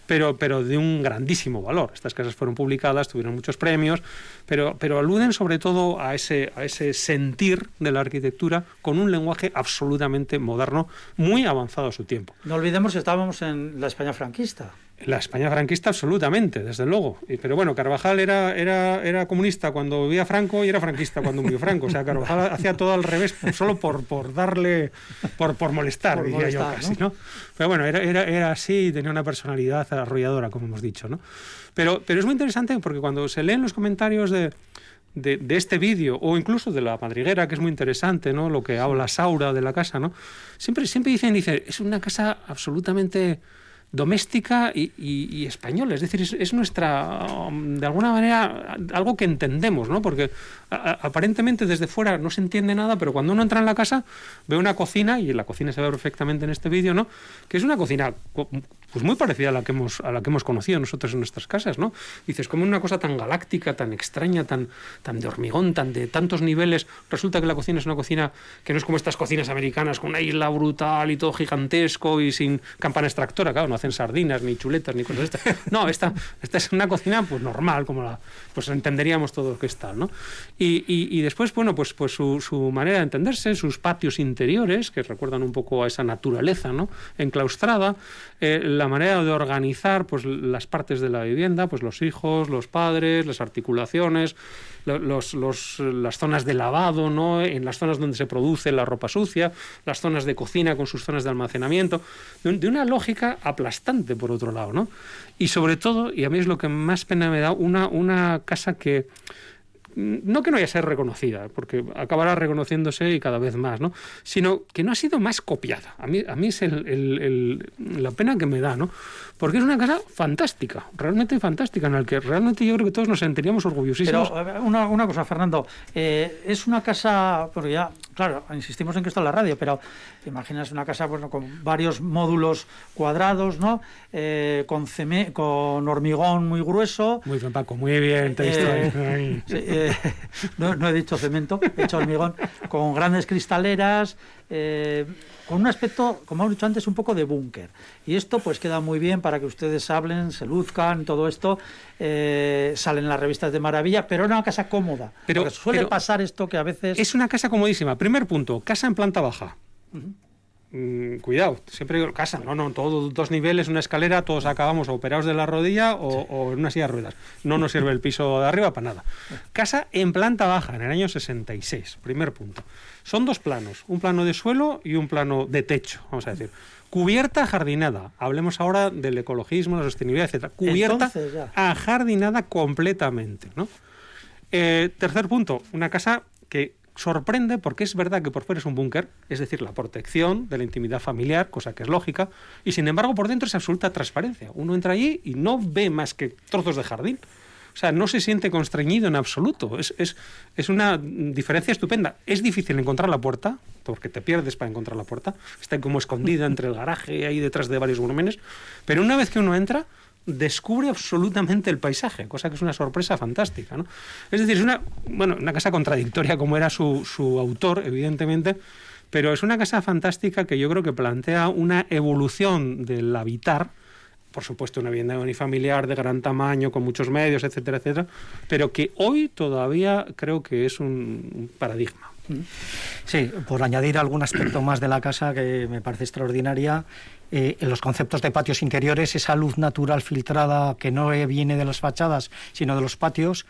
Pero, pero de un grandísimo valor. Estas casas fueron publicadas, tuvieron muchos premios, pero, pero aluden sobre todo a ese, a ese sentir de la arquitectura con un lenguaje absolutamente moderno, muy avanzado a su tiempo. No olvidemos que estábamos en la España franquista. La España franquista absolutamente, desde luego. Pero bueno, Carvajal era, era, era comunista cuando vivía Franco y era franquista cuando murió Franco. O sea, Carvajal hacía todo al revés por- solo por, por darle, por, por molestar, Por diría yo casi, ¿no? ¿no? Pero bueno, era, era, era así y tenía una personalidad arrolladora, como hemos dicho, ¿no? Pero, pero es muy interesante porque cuando se leen los comentarios de, de, de este vídeo o incluso de la madriguera, que es muy interesante, ¿no? Lo que habla Saura de la casa, ¿no? Siempre, siempre dicen, dice, es una casa absolutamente doméstica y, y- y española. Es decir, es, es nuestra, um, de alguna manera, algo que entendemos, ¿no? Porque aparentemente desde fuera no se entiende nada, pero cuando uno entra en la casa ve una cocina, y la cocina se ve perfectamente en este vídeo, ¿no? Que es una cocina co- pues muy parecida a la que hemos, a la que hemos conocido nosotros en nuestras casas, ¿no? Dices, como una cosa tan galáctica, tan extraña, tan, tan de hormigón, tan de tantos niveles, resulta que la cocina es una cocina que no es como estas cocinas americanas, con una isla brutal y todo gigantesco y sin campana extractora, claro, no hacen sardinas, ni chuletas, ni cosas de estas. No, esta, esta es una cocina pues normal, como la, pues entenderíamos todo que es tal, ¿no? Y, y- y después, bueno, pues, pues su, su manera de entenderse, sus patios interiores, que recuerdan un poco a esa naturaleza, ¿no? Enclaustrada, eh, la manera de organizar, pues las partes de la vivienda, pues los hijos, los padres, las articulaciones, lo- los, los- las zonas de lavado, ¿no? En las zonas donde se produce la ropa sucia, las zonas de cocina con sus zonas de almacenamiento, de una lógica aplastante, por otro lado, ¿no? Y sobre todo, y a mí es lo que más pena me da, una, una casa que no que no vaya a ser reconocida, porque acabará reconociéndose y cada vez más, ¿no? Sino que no ha sido más copiada. A mí, a mí es el- la pena que me da, ¿no? Porque es una casa fantástica, realmente fantástica, en la que realmente yo creo que todos nos sentiríamos orgullosísimos. Pero una, una cosa, Fernando, eh, es una casa, porque ya, claro, insistimos en que esto es la radio, pero te imaginas una casa bueno, con varios módulos cuadrados, ¿no? Eh, con, ceme- con hormigón muy grueso. Muy bien, Paco, muy bien. Te he visto Eh, sí, eh, no, no he dicho cemento, he dicho hormigón, con grandes cristaleras, eh, con un aspecto, como hemos dicho antes, un poco de búnker. Y esto pues queda muy bien para que ustedes hablen, se luzcan, todo esto, eh, salen las revistas de maravilla, pero era una casa cómoda. Pero- porque suele pero- pasar esto que a veces... Es una casa comodísima. Primer punto, casa en planta baja. Mm, cuidado, siempre digo casa, no, no, todo dos niveles, una escalera, todos acabamos operados de la rodilla o, o en una silla de ruedas. No nos sirve el piso de arriba para nada. Casa en planta baja, en el año 66, primer punto. Son dos planos, un plano de suelo y un plano de techo, vamos a decir. Cubierta jardinada, hablemos ahora del ecologismo, la sostenibilidad, etcétera. Cubierta Entonces, ajardinada completamente, ¿no? Eh, tercer punto, una casa que sorprende porque es verdad que por fuera es un búnker, es decir, la protección de la intimidad familiar, cosa que es lógica, y sin embargo por dentro es absoluta transparencia. Uno entra allí y no ve más que trozos de jardín. O sea, no se siente constreñido en absoluto. Es, es, es una diferencia estupenda. Es difícil encontrar la puerta, porque te pierdes para encontrar la puerta. Está como escondida entre el garaje, ahí detrás de varios volúmenes. Pero una vez que uno entra, descubre absolutamente el paisaje, cosa que es una sorpresa fantástica. ¿no? Es decir, es una, bueno, una casa contradictoria como era su, su autor, evidentemente, pero es una casa fantástica que yo creo que plantea una evolución del habitar por supuesto, una vivienda unifamiliar de gran tamaño, con muchos medios, etcétera, etcétera, pero que hoy todavía creo que es un paradigma. Sí, por añadir algún aspecto más de la casa que me parece extraordinaria, eh, en los conceptos de patios interiores, esa luz natural filtrada que no viene de las fachadas, sino de los patios,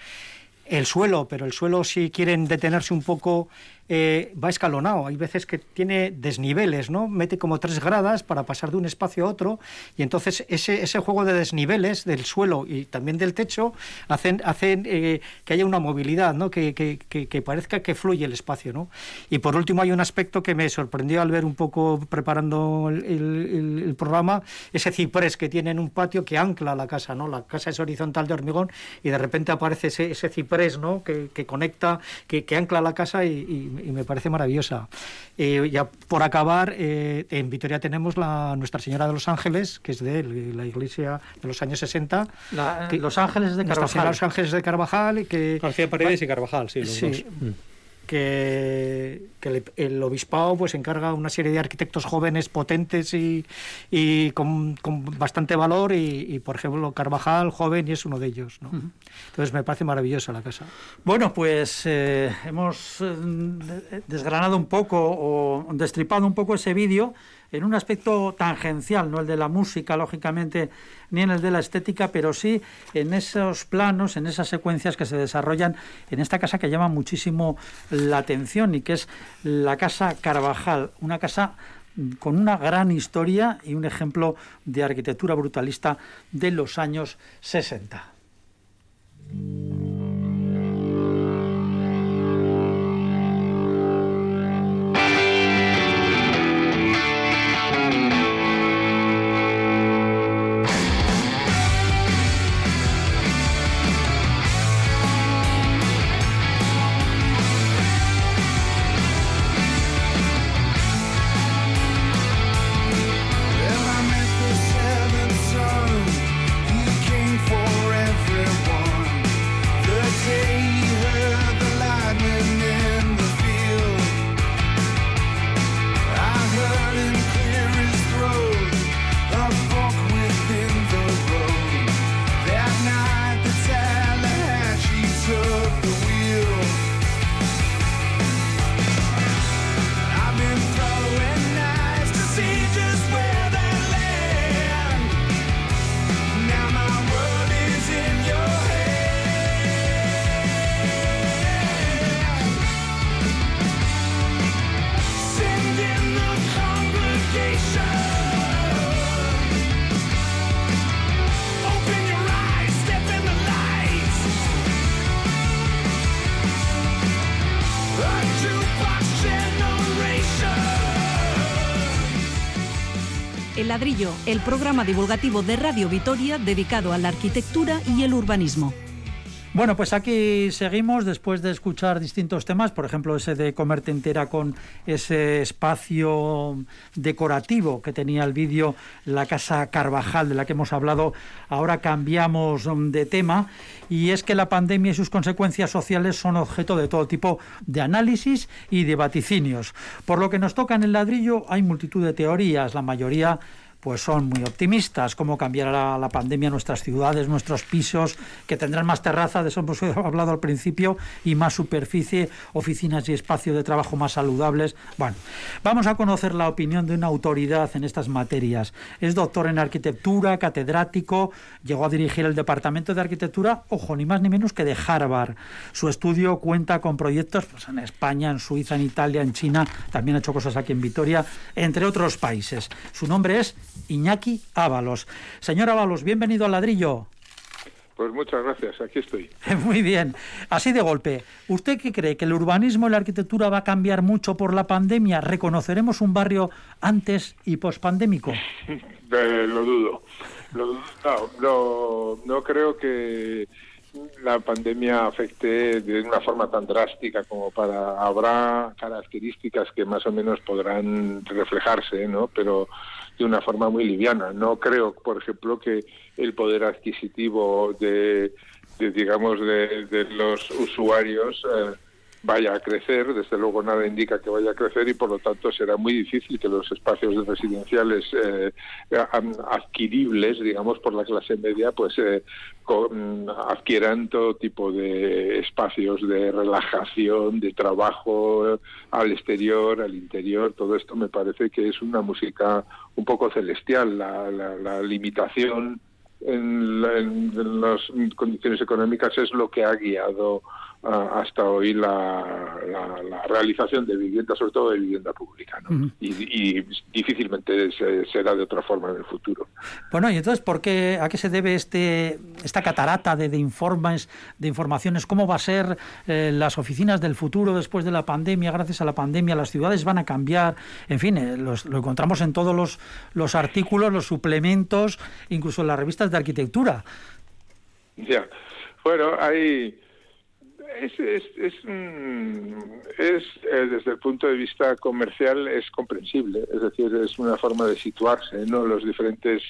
el suelo, pero el suelo si quieren detenerse un poco eh, va escalonado. Hay veces que tiene desniveles, ¿no? Mete como tres gradas para pasar de un espacio a otro y entonces ese, ese juego de desniveles del suelo y también del techo hacen, hacen eh, que haya una movilidad, ¿no? Que, que- que- que parezca que fluye el espacio, ¿no? Y por último hay un aspecto que me sorprendió al ver un poco preparando el, el- el- programa, ese ciprés que tiene en un patio que ancla la casa, ¿no? La casa es horizontal de hormigón y de repente aparece ese, ese ciprés, ¿no? Que, conecta, que ancla la casa y, y- y me parece maravillosa. Eh, ya por acabar, eh, en Vitoria tenemos la Nuestra Señora de los Ángeles, que es de la iglesia de los años 60. La- que- Los Ángeles de Nuestra Señora de Carvajal. los Ángeles de Carvajal, y que García Paredes y Carvajal, sí, los Sí. dos. Que, que el, el obispado pues encarga una serie de arquitectos jóvenes potentes y, y con, con bastante valor y, y, por ejemplo Carvajal joven y es uno de ellos ¿no? entonces me parece maravillosa la casa Bueno, pues eh, hemos eh, de- desgranado un poco o destripado un poco ese vídeo en un aspecto tangencial, no el de la música, lógicamente, ni en el de la estética, pero sí en esos planos, en esas secuencias que se desarrollan en esta casa que llama muchísimo la atención y que es la Casa Carvajal, una casa con una gran historia y un ejemplo de arquitectura brutalista de los años 60. El programa divulgativo de Radio Vitoria dedicado a la arquitectura y el urbanismo. Bueno, pues aquí seguimos después de escuchar distintos temas, por ejemplo ese de comerte entera con ese espacio decorativo que tenía el vídeo La Casa Carvajal de la que hemos hablado. Ahora cambiamos de tema y es que la pandemia y sus consecuencias sociales son objeto de todo tipo de análisis y de vaticinios. Por lo que nos toca en el ladrillo hay multitud de teorías, la mayoría pues son muy optimistas, cómo cambiará la pandemia nuestras ciudades, nuestros pisos, que tendrán más terraza, de eso hemos hablado al principio, y más superficie, oficinas y espacio de trabajo más saludables. Bueno, vamos a conocer la opinión de una autoridad en estas materias. Es doctor en arquitectura, catedrático, llegó a dirigir el Departamento de Arquitectura, ojo, ni más ni menos que de Harvard. Su estudio cuenta con proyectos pues, en España, en Suiza, en Italia, en China, también ha hecho cosas aquí en Vitoria, entre otros países. Su nombre es Iñaki Ábalos. Señor Ábalos, bienvenido al ladrillo. Pues muchas gracias, aquí estoy. Muy bien. Así de golpe, ¿usted qué cree? ¿Que el urbanismo y la arquitectura va a cambiar mucho por la pandemia? ¿Reconoceremos un barrio antes y pospandémico? Eh, lo dudo. Lo dudo. No, no, no creo que la pandemia afecte de una forma tan drástica como para habrá características que más o menos podrán reflejarse, ¿no? Pero de una forma muy liviana. No creo, por ejemplo, que el poder adquisitivo de, de, digamos, de, de los usuarios eh, vaya a crecer, desde luego nada indica que vaya a crecer y por lo tanto será muy difícil que los espacios residenciales eh, adquiribles, digamos, por la clase media, pues eh, adquieran todo tipo de espacios de relajación, de trabajo eh, al exterior, al interior. Todo esto me parece que es una música un poco celestial, la, la- la limitación en, la- en- las condiciones económicas es lo que ha guiado hasta hoy la, la- la realización de vivienda, sobre todo de vivienda pública, ¿no? y, y difícilmente se- será de otra forma en el futuro. Bueno, y entonces, ¿por qué, ¿a qué se debe este, esta catarata de, de informes, de informaciones? ¿Cómo va a ser eh, las oficinas del futuro después de la pandemia? Gracias a la pandemia, las ciudades van a cambiar. En fin, eh, los- lo encontramos en todos los, los artículos, los suplementos, incluso en las revistas de arquitectura. Ya. Bueno, hay. Es, es, es, mm, es, eh, desde el punto de vista comercial es comprensible, es decir, es una forma de situarse, ¿no? Los diferentes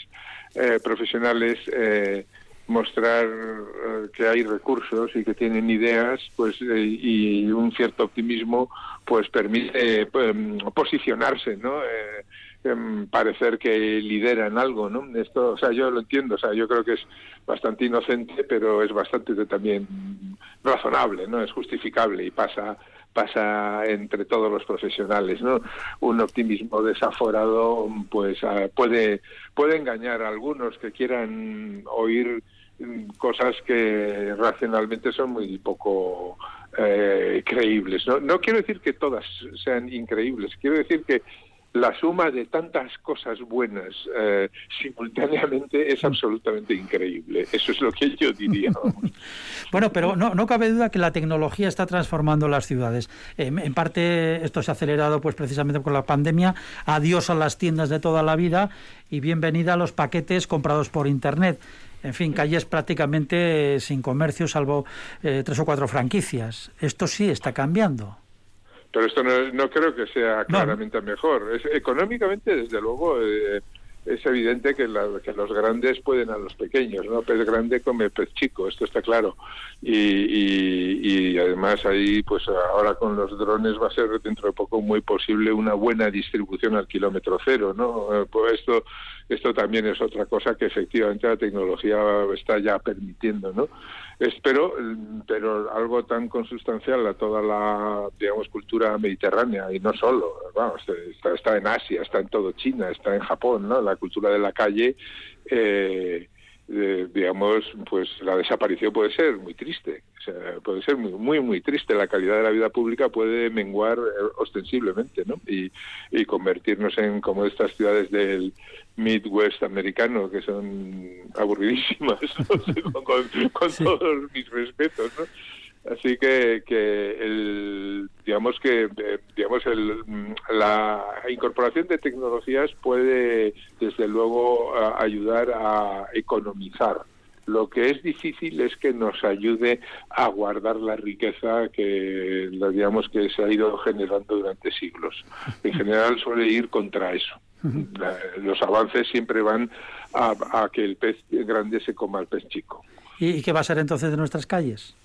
eh, profesionales eh, mostrar eh, que hay recursos y que tienen ideas, pues eh, y un cierto optimismo, pues permite eh, posicionarse, ¿no? Em, parecer que lideran algo, ¿no? Esto, o sea, yo lo entiendo, o sea, yo creo que es bastante inocente, pero es bastante también razonable, ¿no? Es justificable y pasa pasa entre todos los profesionales, ¿no? Un optimismo desaforado, pues ah, puede puede engañar a algunos que quieran oír mm, cosas que racionalmente son muy poco eh, creíbles. ¿no? no quiero decir que todas sean increíbles, quiero decir que la suma de tantas cosas buenas eh, simultáneamente es absolutamente increíble. Eso es lo que yo diría. Bueno, pero no, no cabe duda que la tecnología está transformando las ciudades. En, en parte esto se ha acelerado pues precisamente con la pandemia. Adiós a las tiendas de toda la vida y bienvenida a los paquetes comprados por Internet. En fin, calles prácticamente sin comercio, salvo eh, tres o cuatro franquicias. Esto sí está cambiando. Pero esto no, no creo que sea claramente mejor. Es, económicamente, desde luego, eh, es evidente que, la- que los grandes pueden a los pequeños, ¿no? Pez grande come pez chico, esto está claro. Y, y- y además ahí, pues ahora con los drones va a ser dentro de poco muy posible una buena distribución al kilómetro cero, ¿no? Eh, Pues esto, esto también es otra cosa que efectivamente la tecnología está ya permitiendo, ¿no? Espero, pero algo tan consustancial a toda la, digamos, cultura mediterránea y no solo, vamos, está, en Asia, está en todo China, está en Japón, ¿no? La cultura de la calle, eh, eh, digamos, pues la desaparición puede ser muy triste, o sea, puede ser muy, muy, muy triste. La calidad de la vida pública puede menguar eh, ostensiblemente, ¿no? Y, y convertirnos en como estas ciudades del Midwest americano que son aburridísimas, ¿no? Con- con todos mis respetos, ¿no? Así que, que el, digamos que eh, digamos el, mm, la incorporación de tecnologías puede desde luego ayudar a economizar. Lo que es difícil es que nos ayude a guardar la riqueza que digamos que se ha ido generando durante siglos. En general suele ir contra eso. Los avances siempre van a, a que el pez grande se coma al pez chico. ¿Y, y qué va a ser entonces de nuestras calles?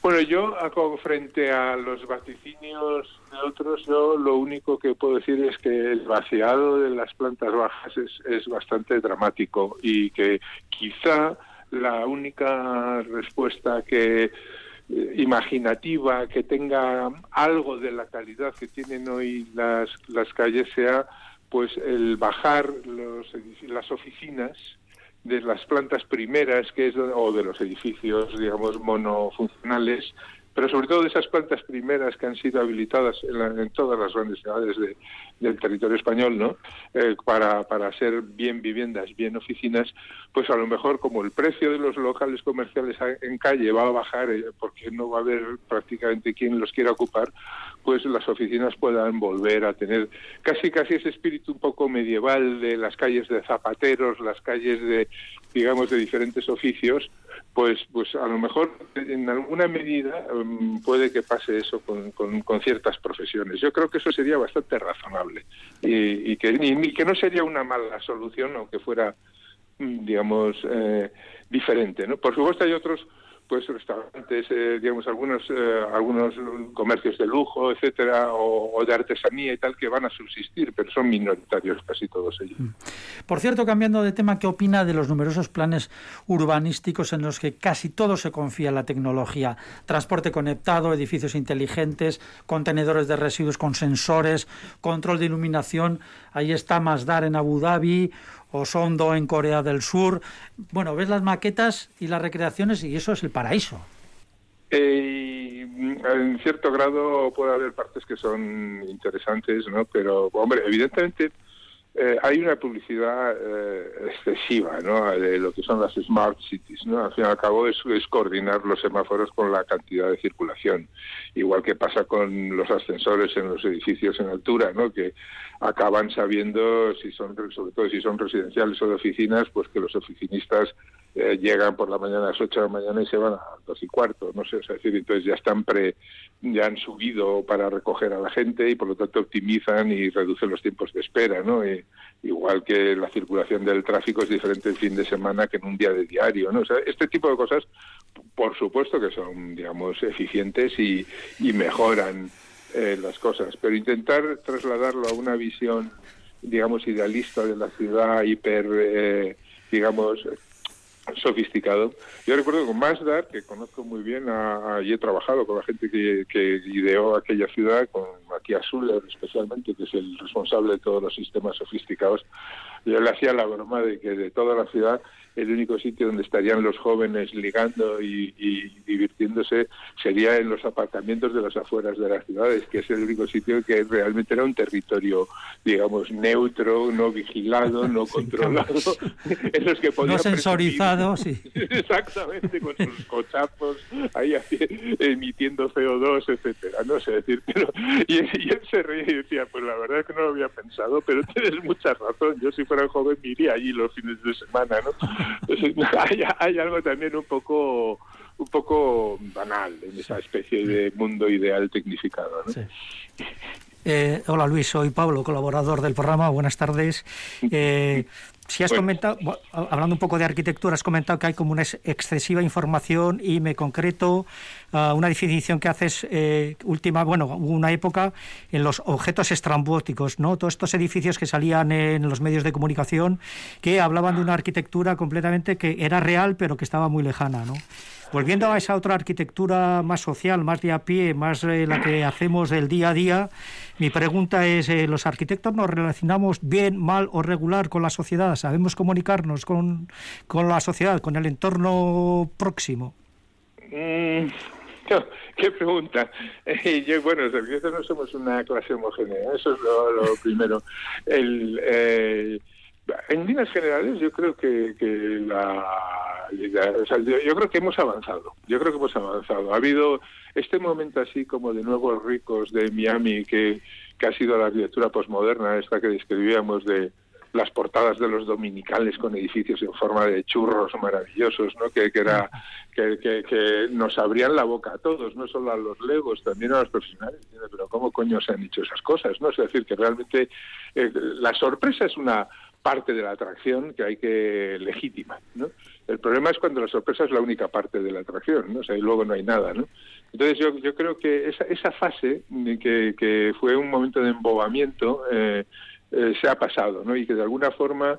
Bueno, yo frente a los vaticinios de otros, yo lo único que puedo decir es que el vaciado de las plantas bajas es, bastante dramático y que quizá la única respuesta que eh, imaginativa que tenga algo de la calidad que tienen hoy las, las calles sea pues el bajar los, las oficinas de las plantas primeras que es o de los edificios digamos monofuncionales pero sobre todo de esas plantas primeras que han sido habilitadas en, la- en todas las grandes ciudades de- del territorio español, ¿no? Eh, para, para ser bien viviendas, bien oficinas, pues a lo mejor como el precio de los locales comerciales en calle va a bajar eh, porque no va a haber prácticamente quien los quiera ocupar, pues las oficinas puedan volver a tener casi casi ese espíritu un poco medieval de las calles de zapateros, las calles de digamos de diferentes oficios, pues pues a lo mejor en alguna medida em, puede que pase eso con, con- ciertas profesiones. Yo creo que eso sería bastante razonable y, y que y que no sería una mala solución aunque fuera mm, digamos eh, diferente, ¿no? Por supuesto hay otros pues restaurantes, eh, digamos, algunos eh, algunos comercios de lujo, etcétera, o, de artesanía y tal, que van a subsistir, pero son minoritarios casi todos ellos. Por cierto, cambiando de tema, ¿qué opina de los numerosos planes urbanísticos en los que casi todo se confía en la tecnología? Transporte conectado, edificios inteligentes, contenedores de residuos con sensores, control de iluminación. Ahí está Masdar en Abu Dhabi, Osondo en Corea del Sur. Bueno, ves las maquetas y las recreaciones y eso es el paraíso. Eh, en cierto grado puede haber partes que son interesantes, ¿no? Pero, hombre, evidentemente eh, hay una publicidad eh, excesiva, ¿no? De lo que son las smart cities, ¿no? Al fin y al cabo es, coordinar los semáforos con la cantidad de circulación, igual que pasa con los ascensores en los edificios en altura, ¿no? Que acaban sabiendo si son, sobre todo si son residenciales o de oficinas, pues que los oficinistas eh, llegan por la mañana a las 8 de la mañana y se van a las 2 y cuarto, no sé, o sea, decir, entonces ya están pre, ya han subido para recoger a la gente y por lo tanto optimizan y reducen los tiempos de espera, ¿no? Igual que la circulación del tráfico es diferente el fin de semana que en un día de diario, ¿no? O sea, este tipo de cosas, por supuesto que son, digamos, eficientes y, y mejoran eh, las cosas, pero intentar trasladarlo a una visión, digamos, idealista de la ciudad hiper, eh, digamos, sofisticado. Yo recuerdo con Mazda, que conozco muy bien, a- a- y he trabajado con la gente que, que ideó aquella ciudad, con Matías Suller especialmente, que es el responsable de todos los sistemas sofisticados. Yo le hacía la broma de que de toda la ciudad el único sitio donde estarían los jóvenes ligando y, y divirtiéndose sería en los aparcamientos de las afueras de las ciudades, que es el único sitio que realmente era un territorio, digamos, neutro, no vigilado, no controlado, en los que podían No sensorizado, sí. Exactamente, con sus cochazos ahí emitiendo CO2, etcétera, no sé decir, pero y, y él se reía y decía, pues la verdad es que no lo había pensado, pero tienes mucha razón, yo si fuera joven me iría allí los fines de semana, ¿no? Entonces, hay, hay algo también un poco un poco banal en esa especie de mundo ideal tecnificado, ¿no? Sí. Eh, hola Luis, soy Pablo, colaborador del programa. Buenas tardes. Eh, si has Bueno. comentado, hablando un poco de arquitectura, has comentado que hay como una ex- excesiva información y me concreto a una definición que haces eh, última, bueno, hubo una época en los objetos estrambóticos, ¿no? Todos estos edificios que salían en los medios de comunicación que hablaban de una arquitectura completamente que era real pero que estaba muy lejana, ¿no? Volviendo a esa otra arquitectura más social, más de a pie, más eh, la que hacemos del día a día, mi pregunta es, eh, ¿los arquitectos nos relacionamos bien, mal o regular con la sociedad? ¿Sabemos comunicarnos con, con la sociedad, con el entorno próximo? Mm, qué pregunta. Eh, yo, bueno, los no somos una clase homogénea, eso es lo, primero. El, en líneas generales, yo creo que, que la, o sea, yo, yo creo que hemos avanzado. Yo creo que hemos avanzado. Ha habido este momento así como de nuevos ricos de Miami que, que ha sido la arquitectura posmoderna, esta que describíamos de las portadas de los dominicales con edificios en forma de churros maravillosos, ¿no? Que, que era que, que, que nos abrían la boca a todos, no solo a los legos, también a los profesionales. Pero cómo coño se han hecho esas cosas, ¿no? Es decir, que realmente eh, la sorpresa es una parte de la atracción que hay que legitimar, ¿no? El problema es cuando la sorpresa es la única parte de la atracción, ¿no? O sea, y luego no hay nada, ¿no? Entonces yo, yo creo que esa, esa fase que, que fue un momento de embobamiento eh, eh, se ha pasado, ¿no? Y que de alguna forma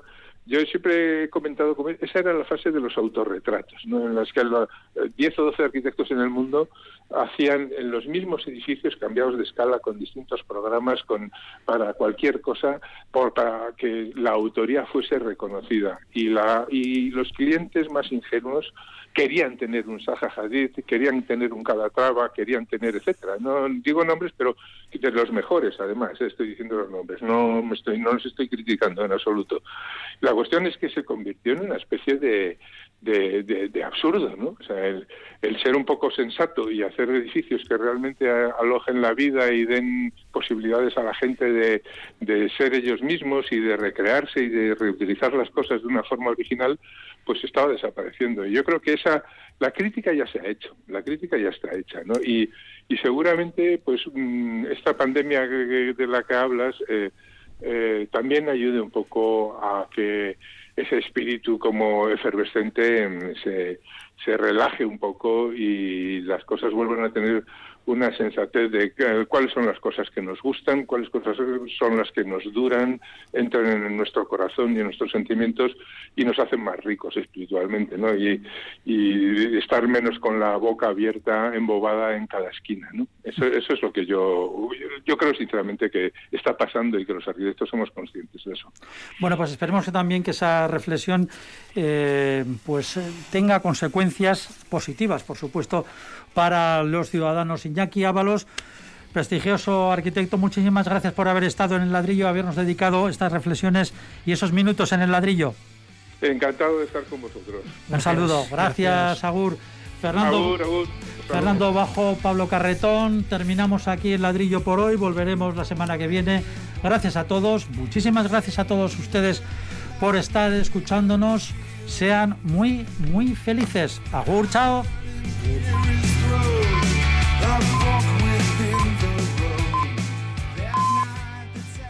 yo siempre he comentado esa era la fase de los autorretratos, ¿no? En las que los, eh, 10 o 12 arquitectos en el mundo hacían en los mismos edificios cambiados de escala con distintos programas con para cualquier cosa por, para que la autoría fuese reconocida y la y los clientes más ingenuos querían tener un Zaha Hadid, querían tener un Calatrava, querían tener etcétera. No digo nombres, pero de los mejores además, eh, estoy diciendo los nombres, no me estoy no los estoy criticando en absoluto. La cuestión es que se convirtió en una especie de de, de, de absurdo, ¿no? O sea, el, el ser un poco sensato y hacer edificios que realmente alojen la vida y den posibilidades a la gente de, de ser ellos mismos y de recrearse y de reutilizar las cosas de una forma original, pues estaba desapareciendo. Y yo creo que esa, la crítica ya se ha hecho, la crítica ya está hecha, ¿no? Y, y seguramente, pues, mm, esta pandemia de la que hablas eh, eh, también ayude un poco a que ese espíritu como efervescente em, se, se relaje un poco y las cosas vuelvan a tener una sensatez de que- cuáles son las cosas que nos gustan, cuáles cosas son las que nos duran, entran en nuestro corazón y en nuestros sentimientos y nos hacen más ricos espiritualmente, ¿no? Y, y estar menos con la boca abierta, embobada en cada esquina, ¿no? Eso, eso es lo que yo, yo creo sinceramente que está pasando y que los arquitectos somos conscientes de eso. Bueno, pues esperemos que también que esa reflexión eh, pues eh, tenga consecuencias positivas, por supuesto, para los ciudadanos. Iñaki Ábalos, prestigioso arquitecto, muchísimas gracias por haber estado en el ladrillo, habernos dedicado estas reflexiones y esos minutos en el ladrillo. Encantado de estar con vosotros. Un saludo, gracias, gracias. Agur. Fernando, Agur, agur. Fernando Bajo, Pablo Carretón, terminamos aquí el ladrillo por hoy, volveremos la semana que viene. Gracias a todos, muchísimas gracias a todos ustedes por estar escuchándonos. Sean muy, muy felices. Agur, chao.